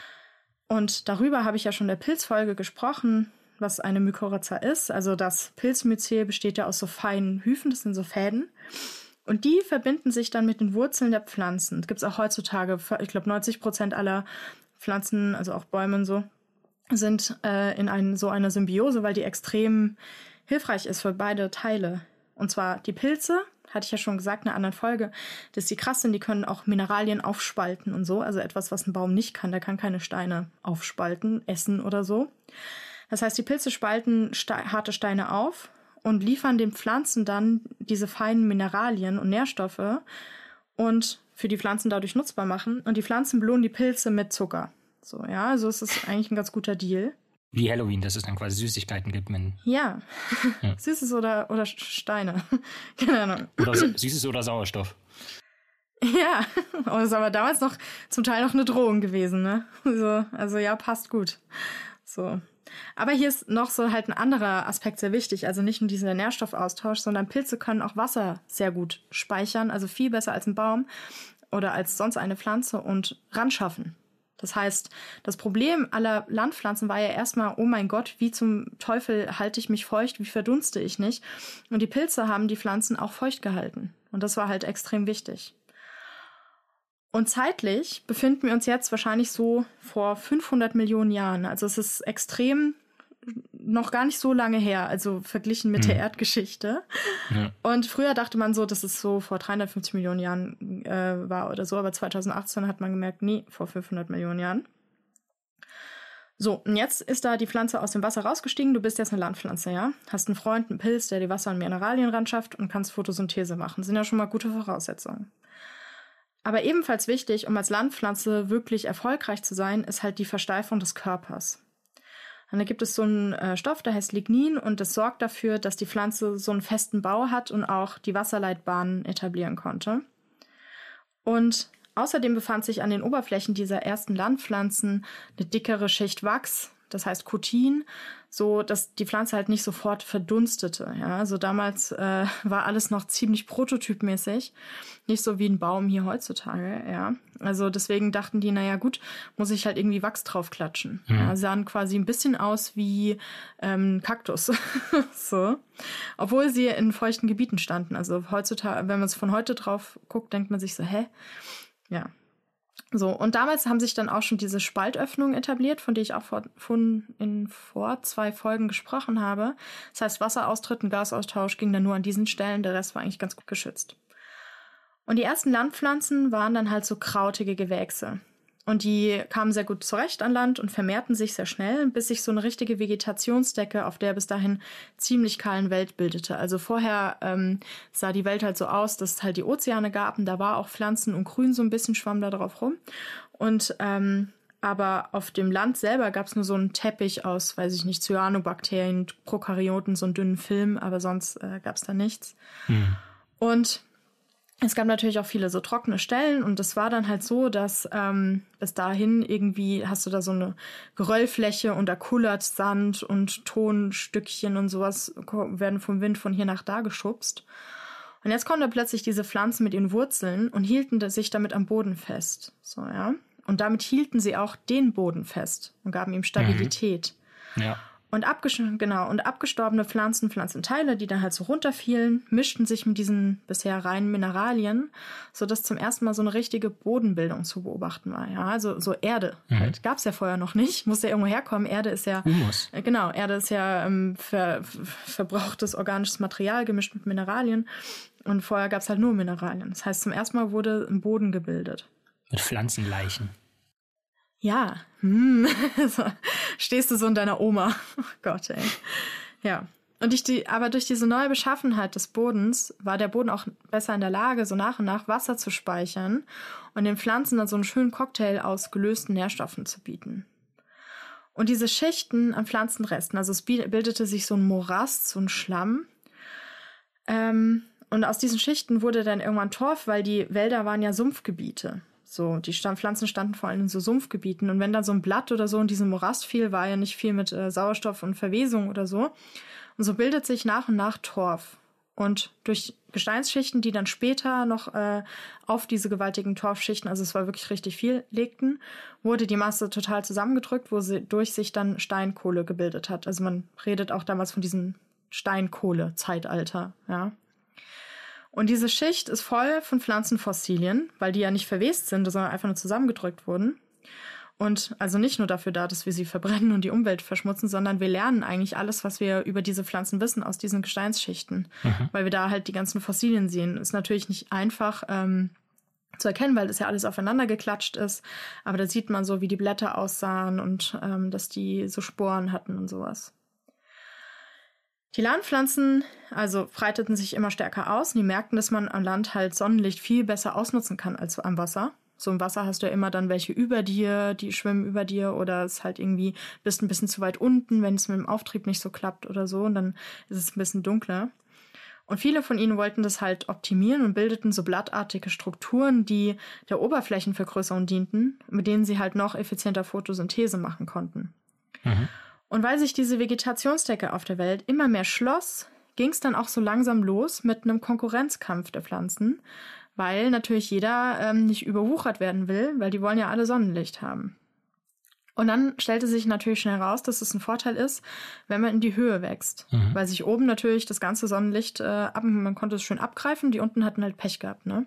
Speaker 2: Und darüber habe ich ja schon in der Pilzfolge gesprochen, was eine Mykorrhiza ist. Also das Pilzmyzel besteht ja aus so feinen Hyphen, das sind so Fäden. Und die verbinden sich dann mit den Wurzeln der Pflanzen. Das gibt es auch heutzutage. Ich glaube, 90 Prozent aller Pflanzen, also auch Bäume und so, sind äh, in ein, so einer Symbiose, weil die extrem hilfreich ist für beide Teile. Und zwar die Pilze, hatte ich ja schon gesagt in einer anderen Folge, dass die krass sind, die können auch Mineralien aufspalten und so. Also etwas, was ein Baum nicht kann. Der kann keine Steine aufspalten, essen oder so. Das heißt, die Pilze spalten ste harte Steine auf und liefern den Pflanzen dann diese feinen Mineralien und Nährstoffe und für die Pflanzen dadurch nutzbar machen. Und die Pflanzen belohnen die Pilze mit Zucker. So, ja, also es ist eigentlich ein ganz guter Deal.
Speaker 1: Wie Halloween, dass es dann quasi Süßigkeiten gibt. Wenn,
Speaker 2: Ja.
Speaker 1: Ja. (laughs)
Speaker 2: Süßes oder, oder Steine. (laughs) Keine Ahnung.
Speaker 1: oder Süßes oder Sauerstoff. (laughs)
Speaker 2: Ja, aber ist aber damals noch zum Teil noch eine Drohung gewesen, ne? So, also ja, passt gut. So. Aber hier ist noch so halt ein anderer Aspekt sehr wichtig. Also nicht nur dieser Nährstoffaustausch, sondern Pilze können auch Wasser sehr gut speichern, also viel besser als ein Baum oder als sonst eine Pflanze und ranschaffen. Das heißt, das Problem aller Landpflanzen war ja erstmal, oh mein Gott, wie zum Teufel halte ich mich feucht, wie verdunste ich nicht? Und die Pilze haben die Pflanzen auch feucht gehalten. Und das war halt extrem wichtig. Und zeitlich befinden wir uns jetzt wahrscheinlich so vor 500 Millionen Jahren. Also es ist extrem noch gar nicht so lange her, also verglichen mit
Speaker 1: Mhm.
Speaker 2: der Erdgeschichte.
Speaker 1: Ja.
Speaker 2: Und früher dachte man so, dass es so vor 350 Millionen Jahren äh, war oder so, aber 2018 hat man gemerkt, nee, vor 500 Millionen Jahren. So, und jetzt ist da die Pflanze aus dem Wasser rausgestiegen. Du bist jetzt eine Landpflanze, ja? Hast einen Freund, einen Pilz, der dir Wasser und Mineralien ran schafft und kannst Photosynthese machen. Sind ja schon mal gute Voraussetzungen. Aber ebenfalls wichtig, um als Landpflanze wirklich erfolgreich zu sein, ist halt die Versteifung des Körpers. Und da gibt es so einen äh, Stoff, der heißt Lignin und das sorgt dafür, dass die Pflanze so einen festen Bau hat und auch die Wasserleitbahnen etablieren konnte. Und außerdem befand sich an den Oberflächen dieser ersten Landpflanzen eine dickere Schicht Wachs, das heißt Kutin, so dass die Pflanze halt nicht sofort verdunstete. Ja, also damals äh, war alles noch ziemlich prototypmäßig, nicht so wie ein Baum hier heutzutage. Ja, also deswegen dachten die, naja gut, muss ich halt irgendwie Wachs draufklatschen.
Speaker 1: Mhm.
Speaker 2: Ja, sahen quasi ein bisschen aus wie ähm, Kaktus, (laughs) so, obwohl sie in feuchten Gebieten standen. Also heutzutage, wenn man es von heute drauf guckt, denkt man sich so, hä? Ja, so, und damals haben sich dann auch schon diese Spaltöffnungen etabliert, von denen ich auch vor, von, in vor zwei Folgen gesprochen habe. Das heißt, Wasseraustritt und Gasaustausch ging dann nur an diesen Stellen, der Rest war eigentlich ganz gut geschützt. Und die ersten Landpflanzen waren dann halt so krautige Gewächse. Und die kamen sehr gut zurecht an Land und vermehrten sich sehr schnell, bis sich so eine richtige Vegetationsdecke auf der bis dahin ziemlich kahlen Welt bildete. Also vorher ähm, sah die Welt halt so aus, dass es halt die Ozeane gab und da war auch Pflanzen und Grün so ein bisschen schwamm da drauf rum. Und ähm, aber auf dem Land selber gab es nur so einen Teppich aus, weiß ich nicht, Cyanobakterien, Prokaryoten, so einen dünnen Film, aber sonst äh, gab es da nichts.
Speaker 1: Hm.
Speaker 2: Und es gab natürlich auch viele so trockene Stellen und es war dann halt so, dass ähm, bis dahin irgendwie hast du da so eine Geröllfläche und da kullert Sand und Tonstückchen und sowas werden vom Wind von hier nach da geschubst. Und jetzt kommen da plötzlich diese Pflanzen mit ihren Wurzeln und hielten sich damit am Boden fest. So, ja. Und damit hielten sie auch den Boden fest und gaben ihm Stabilität.
Speaker 1: Ja.
Speaker 2: Und, abges genau, und abgestorbene Pflanzen, Pflanzenteile, die dann halt so runterfielen, mischten sich mit diesen bisher reinen Mineralien, sodass zum ersten Mal so eine richtige Bodenbildung zu beobachten war. Ja, also so Erde
Speaker 1: Mhm.
Speaker 2: halt. Gab es ja vorher noch nicht, musste ja irgendwo herkommen. Erde ist ja,
Speaker 1: Humus.
Speaker 2: äh, genau, Erde ist ja ähm, ver- verbrauchtes organisches Material gemischt mit Mineralien. Und vorher gab es halt nur Mineralien. Das heißt, zum ersten Mal wurde ein Boden gebildet.
Speaker 1: Mit Pflanzenleichen.
Speaker 2: Ja, hm. (laughs) stehst du so in deiner Oma. (laughs) Oh Gott, ey. Ja. Und durch die, aber durch diese neue Beschaffenheit des Bodens war der Boden auch besser in der Lage, so nach und nach Wasser zu speichern und den Pflanzen dann so einen schönen Cocktail aus gelösten Nährstoffen zu bieten. Und diese Schichten an Pflanzenresten, also es bi- bildete sich so ein Morast, so ein Schlamm. Ähm, und aus diesen Schichten wurde dann irgendwann Torf, weil die Wälder waren ja Sumpfgebiete. So, die Stand Pflanzen standen vor allem in so Sumpfgebieten. Und wenn da so ein Blatt oder so in diesen Morast fiel, war ja nicht viel mit äh, Sauerstoff und Verwesung oder so. Und so bildet sich nach und nach Torf. Und durch Gesteinsschichten, die dann später noch äh, auf diese gewaltigen Torfschichten, also es war wirklich richtig viel, legten, wurde die Masse total zusammengedrückt, wo sie durch sich dann Steinkohle gebildet hat. Also man redet auch damals von diesem Steinkohle-Zeitalter, ja. Und diese Schicht ist voll von Pflanzenfossilien, weil die ja nicht verwest sind, sondern einfach nur zusammengedrückt wurden. Und also nicht nur dafür da, dass wir sie verbrennen und die Umwelt verschmutzen, sondern wir lernen eigentlich alles, was wir über diese Pflanzen wissen, aus diesen Gesteinsschichten,
Speaker 1: Mhm.
Speaker 2: weil wir da halt die ganzen Fossilien sehen. Ist natürlich nicht einfach ähm, zu erkennen, weil das ja alles aufeinander geklatscht ist. Aber da sieht man so, wie die Blätter aussahen und ähm, dass die so Sporen hatten und sowas. Die Landpflanzen also breiteten sich immer stärker aus und die merkten, dass man am Land halt Sonnenlicht viel besser ausnutzen kann als am Wasser. So im Wasser hast du ja immer dann welche über dir, die schwimmen über dir oder es halt irgendwie bist ein bisschen zu weit unten, wenn es mit dem Auftrieb nicht so klappt oder so und dann ist es ein bisschen dunkler. Und viele von ihnen wollten das halt optimieren und bildeten so blattartige Strukturen, die der Oberflächenvergrößerung dienten, mit denen sie halt noch effizienter Photosynthese machen konnten. Mhm. Und weil sich diese Vegetationsdecke auf der Welt immer mehr schloss, ging es dann auch so langsam los mit einem Konkurrenzkampf der Pflanzen, weil natürlich jeder ähm, nicht überwuchert werden will, weil die wollen ja alle Sonnenlicht haben. Und dann stellte sich natürlich schnell heraus, dass es ein Vorteil ist, wenn man in die Höhe wächst, mhm. weil sich oben natürlich das ganze Sonnenlicht äh, ab, man konnte es schön abgreifen, die unten hatten halt Pech gehabt, ne?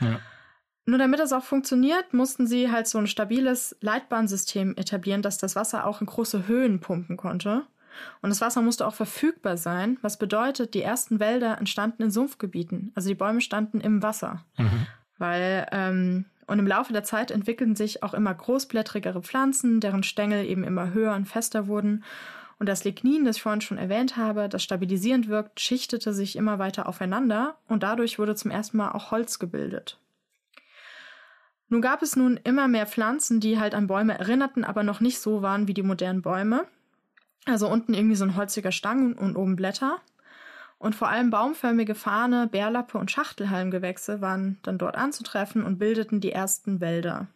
Speaker 2: Ja. Nur damit das auch funktioniert, mussten sie halt so ein stabiles Leitbahnsystem etablieren, dass das Wasser auch in große Höhen pumpen konnte. Und das Wasser musste auch verfügbar sein, was bedeutet, die ersten Wälder entstanden in Sumpfgebieten. Also die Bäume standen im Wasser. Mhm. Weil, ähm, und im Laufe der Zeit entwickelten sich auch immer großblättrigere Pflanzen, deren Stängel eben immer höher und fester wurden. Und das Lignin, das ich vorhin schon erwähnt habe, das stabilisierend wirkt, schichtete sich immer weiter aufeinander und dadurch wurde zum ersten Mal auch Holz gebildet. Nun gab es nun immer mehr Pflanzen, die halt an Bäume erinnerten, aber noch nicht so waren wie die modernen Bäume. Also unten irgendwie so ein holziger Stang und oben Blätter. Und vor allem baumförmige Fahne, Bärlappe und Schachtelhalmgewächse waren dann dort anzutreffen und bildeten die ersten Wälder.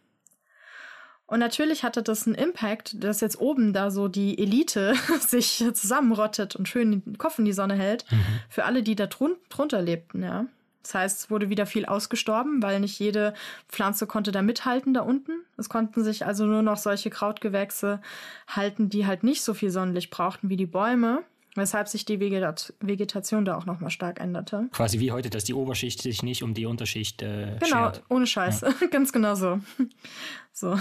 Speaker 2: Und natürlich hatte das einen Impact, dass jetzt oben da so die Elite (laughs) sich zusammenrottet und schön den Kopf in die Sonne hält, mhm. für alle, die da drun drunter lebten, ja. Das heißt, es wurde wieder viel ausgestorben, weil nicht jede Pflanze konnte da mithalten da unten. Es konnten sich also nur noch solche Krautgewächse halten, die halt nicht so viel Sonnenlicht brauchten wie die Bäume. Weshalb sich die Vegetat Vegetation da auch nochmal stark änderte.
Speaker 1: Quasi wie heute, dass die Oberschicht sich nicht um die Unterschicht äh,
Speaker 2: Genau,
Speaker 1: schert.
Speaker 2: ohne Scheiß. Ja. (laughs) Ganz genau so. So.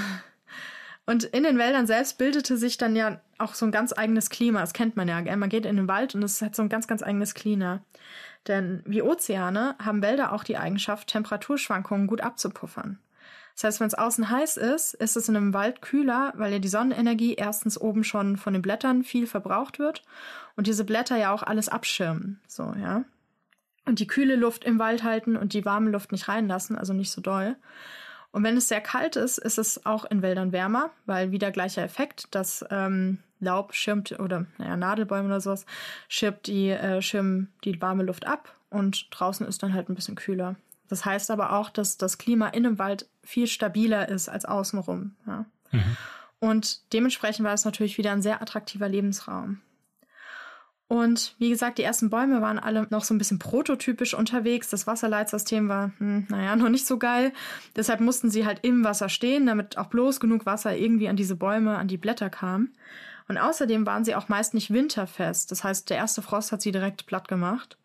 Speaker 2: Und in den Wäldern selbst bildete sich dann ja auch so ein ganz eigenes Klima. Das kennt man ja. Man geht in den Wald und es hat so ein ganz, ganz eigenes Klima. Denn wie Ozeane haben Wälder auch die Eigenschaft, Temperaturschwankungen gut abzupuffern. Das heißt, wenn es außen heiß ist, ist es in einem Wald kühler, weil ja die Sonnenenergie erstens oben schon von den Blättern viel verbraucht wird und diese Blätter ja auch alles abschirmen. So, ja. Und die kühle Luft im Wald halten und die warme Luft nicht reinlassen, also nicht so doll. Und wenn es sehr kalt ist, ist es auch in Wäldern wärmer, weil wieder gleicher Effekt, das ähm, Laub schirmt oder naja, Nadelbäume oder sowas, schirmt die, äh, schirmen die warme Luft ab und draußen ist dann halt ein bisschen kühler. Das heißt aber auch, dass das Klima in einem Wald viel stabiler ist als außenrum. Ja. Mhm. Und dementsprechend war es natürlich wieder ein sehr attraktiver Lebensraum. Und wie gesagt, die ersten Bäume waren alle noch so ein bisschen prototypisch unterwegs. Das Wasserleitsystem war, hm, naja, noch nicht so geil. Deshalb mussten sie halt im Wasser stehen, damit auch bloß genug Wasser irgendwie an diese Bäume, an die Blätter kam. Und außerdem waren sie auch meist nicht winterfest. Das heißt, der erste Frost hat sie direkt platt gemacht.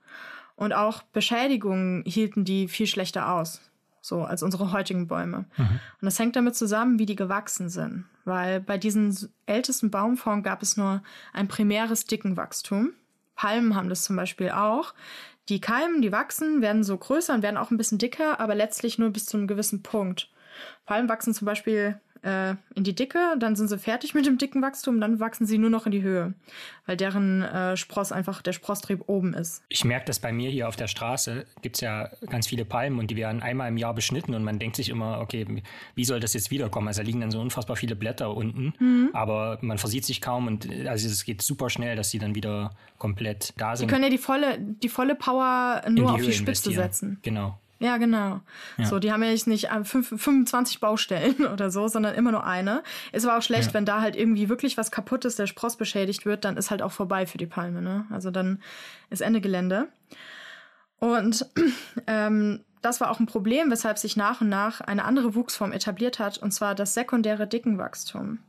Speaker 2: Und auch Beschädigungen hielten die viel schlechter aus. So als unsere heutigen Bäume. Mhm. Und das hängt damit zusammen, wie die gewachsen sind. Weil bei diesen ältesten Baumformen gab es nur ein primäres Dickenwachstum. Palmen haben das zum Beispiel auch. Die keimen, die wachsen, werden so größer und werden auch ein bisschen dicker, aber letztlich nur bis zu einem gewissen Punkt. Palmen wachsen zum Beispiel äh, in die Dicke, dann sind sie fertig mit dem dicken Wachstum, dann wachsen sie nur noch in die Höhe, weil deren äh, Spross einfach der Sprosstrieb oben ist.
Speaker 1: Ich merke das bei mir hier auf der Straße, gibt es ja ganz viele Palmen und die werden einmal im Jahr beschnitten und man denkt sich immer, okay, wie soll das jetzt wiederkommen? Also da liegen dann so unfassbar viele Blätter unten, mhm. aber man versieht sich kaum und also es geht super schnell, dass sie dann wieder komplett da sind.
Speaker 2: Die können ja die volle, die volle Power nur die auf Höhe die Spitze setzen.
Speaker 1: Genau.
Speaker 2: Ja, genau. Ja. So, die haben ja nicht 25 Baustellen (laughs) oder so, sondern immer nur eine. Ist aber auch schlecht, ja. wenn da halt irgendwie wirklich was kaputt ist, der Spross beschädigt wird, dann ist halt auch vorbei für die Palme, ne? Also dann ist Ende Gelände. Und (clears throat) ähm, das war auch ein Problem, weshalb sich nach und nach eine andere Wuchsform etabliert hat, und zwar das sekundäre Dickenwachstum,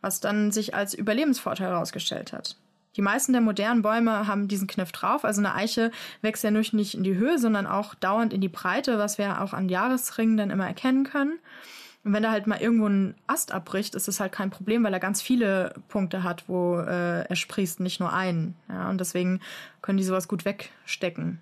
Speaker 2: was dann sich als Überlebensvorteil herausgestellt hat. Die meisten der modernen Bäume haben diesen Kniff drauf. Also eine Eiche wächst ja nicht in die Höhe, sondern auch dauernd in die Breite, was wir auch an Jahresringen dann immer erkennen können. Und wenn da halt mal irgendwo ein Ast abbricht, ist es halt kein Problem, weil er ganz viele Punkte hat, wo äh, er sprießt, nicht nur einen. Ja, und deswegen können die sowas gut wegstecken.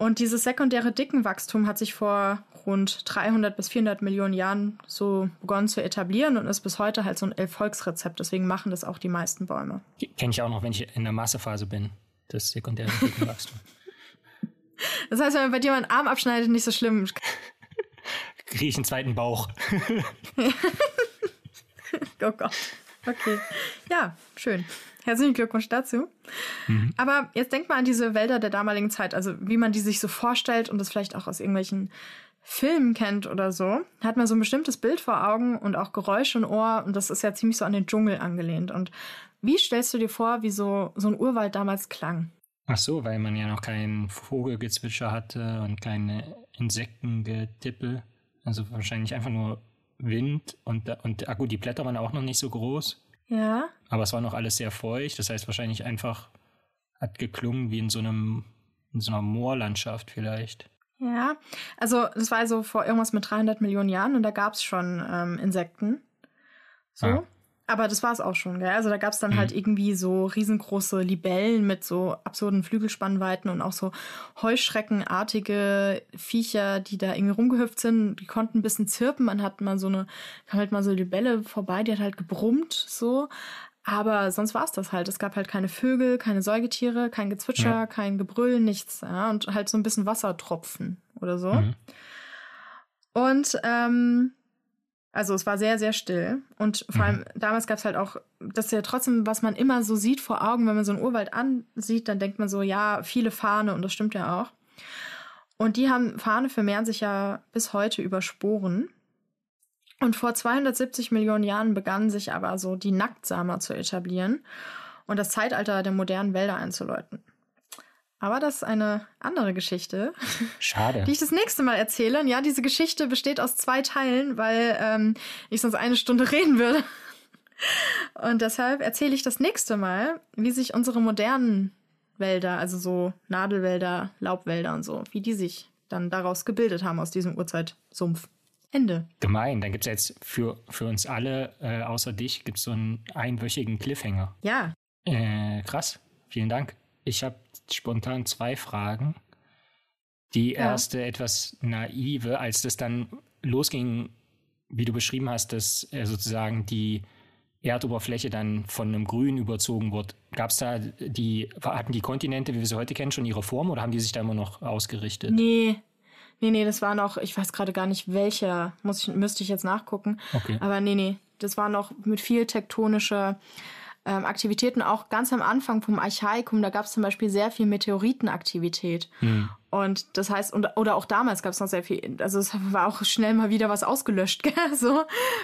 Speaker 2: Und dieses sekundäre Dickenwachstum hat sich vor rund 300 bis 400 Millionen Jahren so begonnen zu etablieren und ist bis heute halt so ein Erfolgsrezept. Deswegen machen das auch die meisten Bäume.
Speaker 1: Kenne ich auch noch, wenn ich in der Massephase bin, das sekundäre Dickenwachstum. (laughs)
Speaker 2: das heißt, wenn man bei dir mal einen Arm abschneidet, nicht so schlimm. (laughs)
Speaker 1: kriege ich einen zweiten Bauch. (laughs)
Speaker 2: oh Gott. Okay. Ja, schön. Herzlichen Glückwunsch dazu. Mhm. Aber jetzt denkt mal an diese Wälder der damaligen Zeit, also wie man die sich so vorstellt und das vielleicht auch aus irgendwelchen Filmen kennt oder so, hat man so ein bestimmtes Bild vor Augen und auch Geräusche im Ohr und das ist ja ziemlich so an den Dschungel angelehnt. Und wie stellst du dir vor, wie so, so ein Urwald damals klang?
Speaker 1: Ach so, weil man ja noch kein Vogelgezwitscher hatte und keine Insektengetippel. Also wahrscheinlich einfach nur Wind und, und ah gut, die Blätter waren auch noch nicht so groß.
Speaker 2: Ja.
Speaker 1: Aber es war noch alles sehr feucht. Das heißt wahrscheinlich einfach hat geklungen wie in so einem in so einer Moorlandschaft vielleicht.
Speaker 2: Ja, also das war so vor irgendwas mit 300 Millionen Jahren und da gab es schon ähm, Insekten. So. Ah. Aber das war es auch schon, gell? Also da gab es dann halt mhm. halt irgendwie so riesengroße Libellen mit so absurden Flügelspannweiten und auch so Heuschreckenartige Viecher, die da irgendwie rumgehüpft sind. Die konnten ein bisschen zirpen. Man hat mal so eine, kam halt mal so Libelle vorbei, die hat halt gebrummt so. Aber sonst war es das halt. Es gab halt keine Vögel, keine Säugetiere, kein Gezwitscher, ja. kein Gebrüll, nichts. Ja? Und halt so ein bisschen Wassertropfen oder so. Mhm. Und ähm, also es war sehr, sehr still. Und vor allem mhm. damals gab es halt auch, das ist ja trotzdem, was man immer so sieht vor Augen, wenn man so einen Urwald ansieht, dann denkt man so, ja, viele Fahne und das stimmt ja auch. Und die haben, Fahne vermehren sich ja bis heute über Sporen. Und vor 270 Millionen Jahren begannen sich aber so die Nacktsamer zu etablieren und das Zeitalter der modernen Wälder einzuläuten. Aber das ist eine andere Geschichte.
Speaker 1: Schade. (laughs)
Speaker 2: Die ich das nächste Mal erzähle. Und ja, diese Geschichte besteht aus zwei Teilen, weil ähm, ich sonst eine Stunde (laughs) reden würde. Und deshalb erzähle ich das nächste Mal, wie sich unsere modernen Wälder, also so Nadelwälder, Laubwälder und so, wie die sich dann daraus gebildet haben aus diesem Urzeitsumpf. Ende.
Speaker 1: Gemein, dann gibt es jetzt für, für uns alle, äh, außer dich, gibt es so einen einwöchigen Cliffhanger.
Speaker 2: Ja.
Speaker 1: Äh, krass, vielen Dank. Ich habe spontan zwei Fragen. Die erste ja. etwas naive, als das dann losging, wie du beschrieben hast, dass äh, sozusagen die Erdoberfläche dann von einem Grün überzogen wird. Gab es da die, hatten die Kontinente, wie wir sie heute kennen, schon ihre Form oder haben die sich da immer noch ausgerichtet?
Speaker 2: Nee. Nee, nee, das war noch, ich weiß gerade gar nicht welcher, muss ich, müsste ich jetzt nachgucken. Okay. Aber nee, nee, das war noch mit viel tektonischer ähm, Aktivitäten auch ganz am Anfang vom Archaikum, da gab es zum Beispiel sehr viel Meteoritenaktivität. Hm. Und das heißt, und, oder auch damals gab es noch sehr viel, also es war auch schnell mal wieder was ausgelöscht, (laughs) gell? so,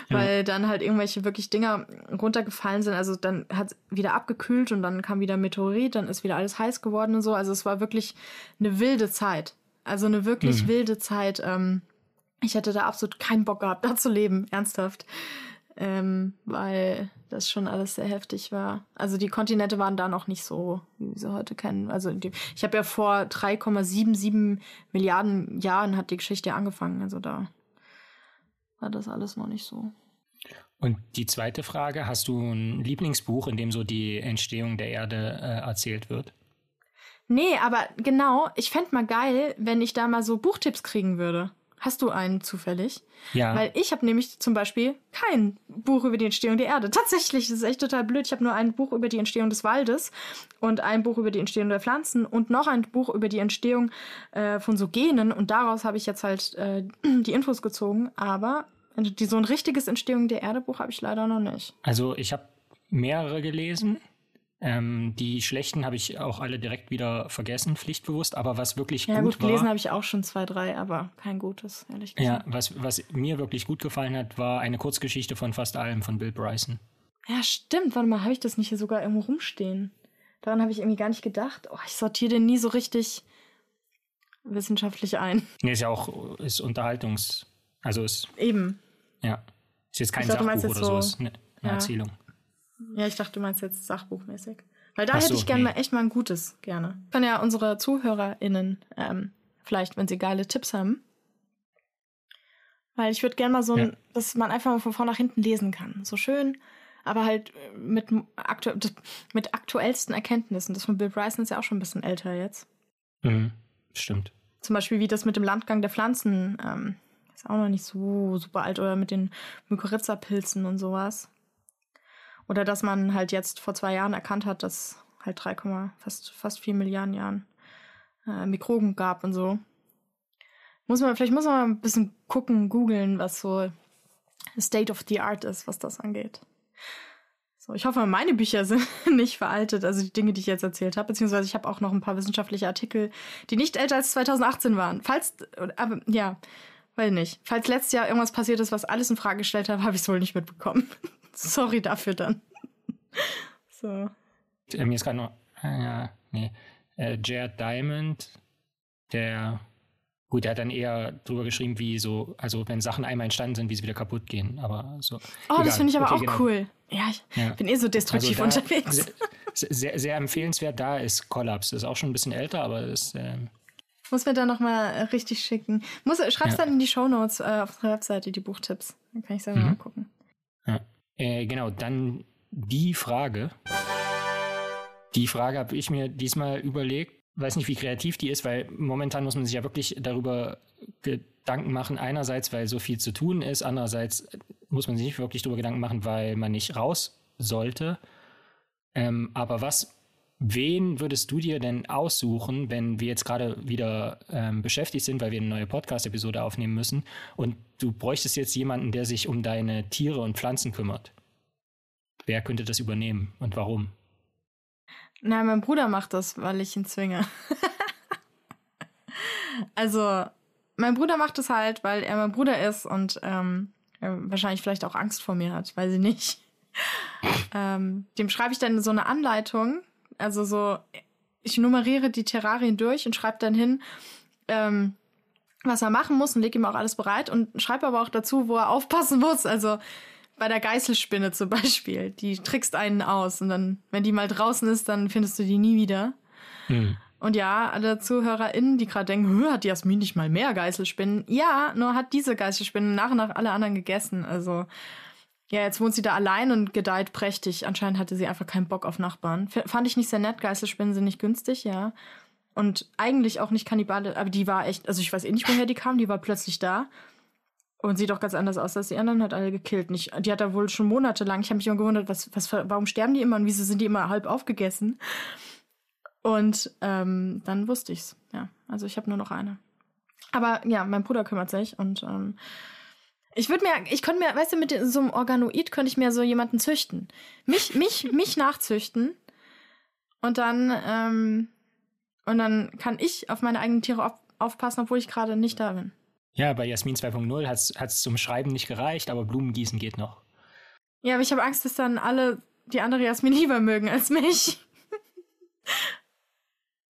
Speaker 2: weil dann halt irgendwelche wirklich Dinger runtergefallen sind. Also dann hat wieder abgekühlt und dann kam wieder Meteorit, dann ist wieder alles heiß geworden und so. Also es war wirklich eine wilde Zeit. Also eine wirklich hm. wilde Zeit. Ähm, ich hätte da absolut keinen Bock gehabt, (laughs) da zu leben, ernsthaft ähm, weil das schon alles sehr heftig war. Also die Kontinente waren da noch nicht so, wie wir sie heute kennen. Also die, ich habe ja vor 3,77 Milliarden Jahren hat die Geschichte angefangen. Also da war das alles noch nicht so.
Speaker 1: Und die zweite Frage, hast du ein Lieblingsbuch, in dem so die Entstehung der Erde äh, erzählt wird?
Speaker 2: Nee, aber genau, ich fände mal geil, wenn ich da mal so Buchtipps kriegen würde. Hast du einen zufällig?
Speaker 1: Ja.
Speaker 2: Weil ich habe nämlich zum Beispiel kein Buch über die Entstehung der Erde. Tatsächlich, das ist echt total blöd. Ich habe nur ein Buch über die Entstehung des Waldes und ein Buch über die Entstehung der Pflanzen und noch ein Buch über die Entstehung äh, von so Genen. Und daraus habe ich jetzt halt äh, (clears throat) die Infos gezogen. Aber die, so ein richtiges Entstehung der Erde Buch habe ich leider noch nicht.
Speaker 1: Also ich habe mehrere gelesen. Ähm, die schlechten habe ich auch alle direkt wieder vergessen, pflichtbewusst. Aber was wirklich ja, gut, gut
Speaker 2: gelesen habe ich auch schon zwei, drei, aber kein gutes, ehrlich
Speaker 1: gesagt. Ja, was, was mir wirklich gut gefallen hat, war eine Kurzgeschichte von fast allem von Bill Bryson.
Speaker 2: Ja, stimmt. Warte mal, habe ich das nicht hier sogar irgendwo rumstehen? Daran habe ich irgendwie gar nicht gedacht. Oh, ich sortiere den nie so richtig wissenschaftlich ein.
Speaker 1: Nee, ist ja auch ist Unterhaltungs... Also ist...
Speaker 2: Eben.
Speaker 1: Ja. Ist jetzt kein dachte, Sachbuch oder so, so ist eine, eine ja. Erzählung.
Speaker 2: Ja, ich dachte, du meinst jetzt sachbuchmäßig. Weil da so, hätte ich gerne nee. mal echt mal ein gutes, gerne. Können ja unsere ZuhörerInnen ähm, vielleicht, wenn sie geile Tipps haben. Weil ich würde gerne mal so ein, ja. dass man einfach mal von vorn nach hinten lesen kann. So schön, aber halt mit, aktu mit aktuellsten Erkenntnissen. Das von Bill Bryson ist ja auch schon ein bisschen älter jetzt.
Speaker 1: Mhm, stimmt.
Speaker 2: Zum Beispiel wie das mit dem Landgang der Pflanzen ähm, ist auch noch nicht so super alt oder mit den Mykorrhiza-Pilzen und sowas. Oder dass man halt jetzt vor zwei Jahren erkannt hat, dass halt 3, fast, fast 4 Milliarden Jahren äh, Mikroben gab und so. Muss man, vielleicht muss man mal ein bisschen gucken, googeln, was so State of the Art ist, was das angeht. So, ich hoffe, meine Bücher (laughs) sind nicht veraltet, also die Dinge, die ich jetzt erzählt habe, beziehungsweise ich habe auch noch ein paar wissenschaftliche Artikel, die nicht älter als 2018 waren. Falls, aber ja, weil nicht. Falls letztes Jahr irgendwas passiert ist, was alles in Frage gestellt hat, (laughs) habe ich es wohl nicht mitbekommen. Sorry dafür dann. (laughs) so.
Speaker 1: Äh, mir ist gerade noch, äh, ja, nee, äh, Jared Diamond, der Gut, er hat dann eher drüber geschrieben, wie so, also wenn Sachen einmal entstanden sind, wie sie wieder kaputt gehen. Aber so.
Speaker 2: Oh, egal. das finde ich aber okay, auch genau. cool. Ja, ich ja. bin eh so destruktiv also unterwegs.
Speaker 1: Sehr, sehr, sehr, empfehlenswert da ist Collapse. Das ist auch schon ein bisschen älter, aber das. Ähm,
Speaker 2: muss mir da nochmal richtig schicken. Muss, schreib's ja. dann in die Shownotes äh, auf unserer Webseite, die Buchtipps. Dann kann ich selber mhm. mal gucken.
Speaker 1: Ja. Äh, genau, dann die Frage. Die Frage habe ich mir diesmal überlegt weiß nicht, wie kreativ die ist, weil momentan muss man sich ja wirklich darüber Gedanken machen. Einerseits, weil so viel zu tun ist, andererseits muss man sich nicht wirklich darüber Gedanken machen, weil man nicht raus sollte. Ähm, aber was, wen würdest du dir denn aussuchen, wenn wir jetzt gerade wieder ähm, beschäftigt sind, weil wir eine neue Podcast-Episode aufnehmen müssen und du bräuchtest jetzt jemanden, der sich um deine Tiere und Pflanzen kümmert? Wer könnte das übernehmen und warum?
Speaker 2: Nein, mein Bruder macht das, weil ich ihn zwinge. (laughs) also, mein Bruder macht es halt, weil er mein Bruder ist und ähm, wahrscheinlich vielleicht auch Angst vor mir hat, weiß ich nicht. (laughs) ähm, dem schreibe ich dann so eine Anleitung. Also so, ich nummeriere die Terrarien durch und schreibe dann hin, ähm, was er machen muss und lege ihm auch alles bereit und schreibe aber auch dazu, wo er aufpassen muss. Also bei der Geißelspinne zum (laughs) Beispiel, die trickst einen aus und dann, wenn die mal draußen ist, dann findest du die nie wieder. Hm. Und ja, alle ZuhörerInnen, die gerade denken, hat Jasmin nicht mal mehr Geißelspinnen? Ja, nur hat diese Geißelspinne nach und nach alle anderen gegessen. Also, ja, jetzt wohnt sie da allein und gedeiht prächtig. Anscheinend hatte sie einfach keinen Bock auf Nachbarn. F fand ich nicht sehr nett. Geißelspinnen sind nicht günstig, ja. Und eigentlich auch nicht Kannibale, aber die war echt, also ich weiß eh nicht, woher die kam, die war plötzlich da. Und sieht auch ganz anders aus als die anderen, hat alle gekillt. Nicht, die hat er wohl schon monatelang. Ich habe mich immer gewundert, was, was, warum sterben die immer und wieso sind die immer halb aufgegessen? Und ähm, dann wusste ich's. Ja, also ich habe nur noch eine. Aber ja, mein Bruder kümmert sich und ähm, ich würde mir, ich könnte mir, weißt du, mit so einem Organoid könnte ich mir so jemanden züchten. Mich, mich, (laughs) mich nachzüchten. Und dann, ähm, und dann kann ich auf meine eigenen Tiere auf, aufpassen, obwohl ich gerade nicht da bin.
Speaker 1: Ja, bei Jasmin 2.0 hat es zum Schreiben nicht gereicht, aber Blumengießen geht noch.
Speaker 2: Ja, aber ich habe Angst, dass dann alle die andere Jasmin (laughs) lieber mögen als mich.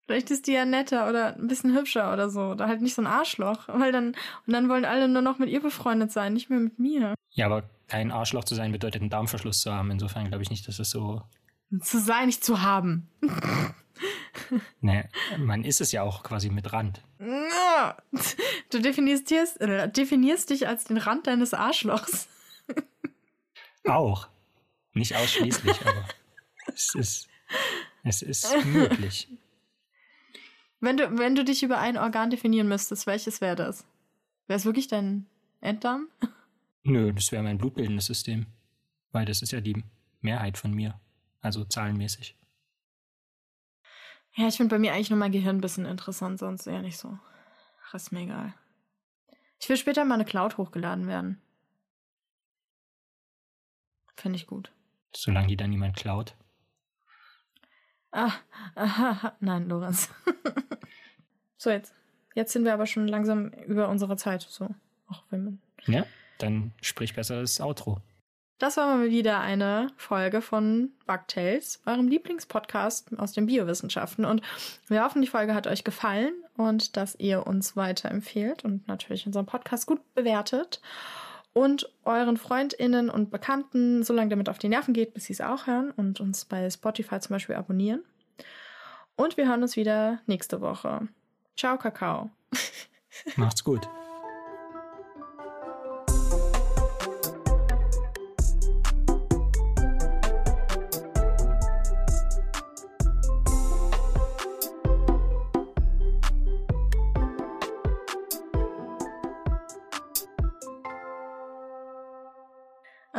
Speaker 2: Vielleicht ist die ja netter oder ein bisschen hübscher oder so. Oder halt nicht so ein Arschloch. Weil dann, und dann wollen alle nur noch mit ihr befreundet sein, nicht mehr mit mir.
Speaker 1: Ja, aber kein Arschloch zu sein bedeutet einen Darmverschluss zu haben. Insofern glaube ich nicht, dass das so.
Speaker 2: Zu sein, nicht zu haben. (laughs)
Speaker 1: nee, man ist es ja auch quasi mit Rand. (laughs)
Speaker 2: Du definierst, äh, definierst dich als den Rand deines Arschlochs. (laughs)
Speaker 1: Auch. Nicht ausschließlich, aber es ist, es ist möglich.
Speaker 2: Wenn du, wenn du dich über ein Organ definieren müsstest, welches wäre das? Wäre es wirklich dein Enddarm? (laughs)
Speaker 1: Nö, das wäre mein blutbildendes System. Weil das ist ja die Mehrheit von mir. Also zahlenmäßig.
Speaker 2: Ja, ich finde bei mir eigentlich nur mein Gehirn ein bisschen interessant, sonst eher nicht so. Ach, ist mir egal. Ich will später mal eine Cloud hochgeladen werden. Finde ich gut.
Speaker 1: Solange die dann niemand klaut.
Speaker 2: Ah, aha, nein, Lorenz. (laughs) so, jetzt. Jetzt sind wir aber schon langsam über unsere Zeit. So. Auch wenn man.
Speaker 1: Ja, dann sprich besser das Outro.
Speaker 2: Das war mal wieder eine Folge von Bugtails, eurem Lieblingspodcast aus den Biowissenschaften. Und wir hoffen, die Folge hat euch gefallen und dass ihr uns weiterempfehlt und natürlich unseren Podcast gut bewertet und euren FreundInnen und Bekannten so lange damit auf die Nerven geht, bis sie es auch hören und uns bei Spotify zum Beispiel abonnieren. Und wir hören uns wieder nächste Woche. Ciao, Kakao.
Speaker 1: Macht's gut.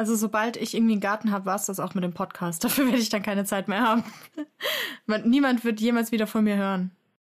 Speaker 2: Also sobald ich irgendwie einen Garten habe, war es das auch mit dem Podcast. (laughs) Dafür werde ich dann keine Zeit mehr haben. (laughs) Niemand wird jemals wieder von mir hören.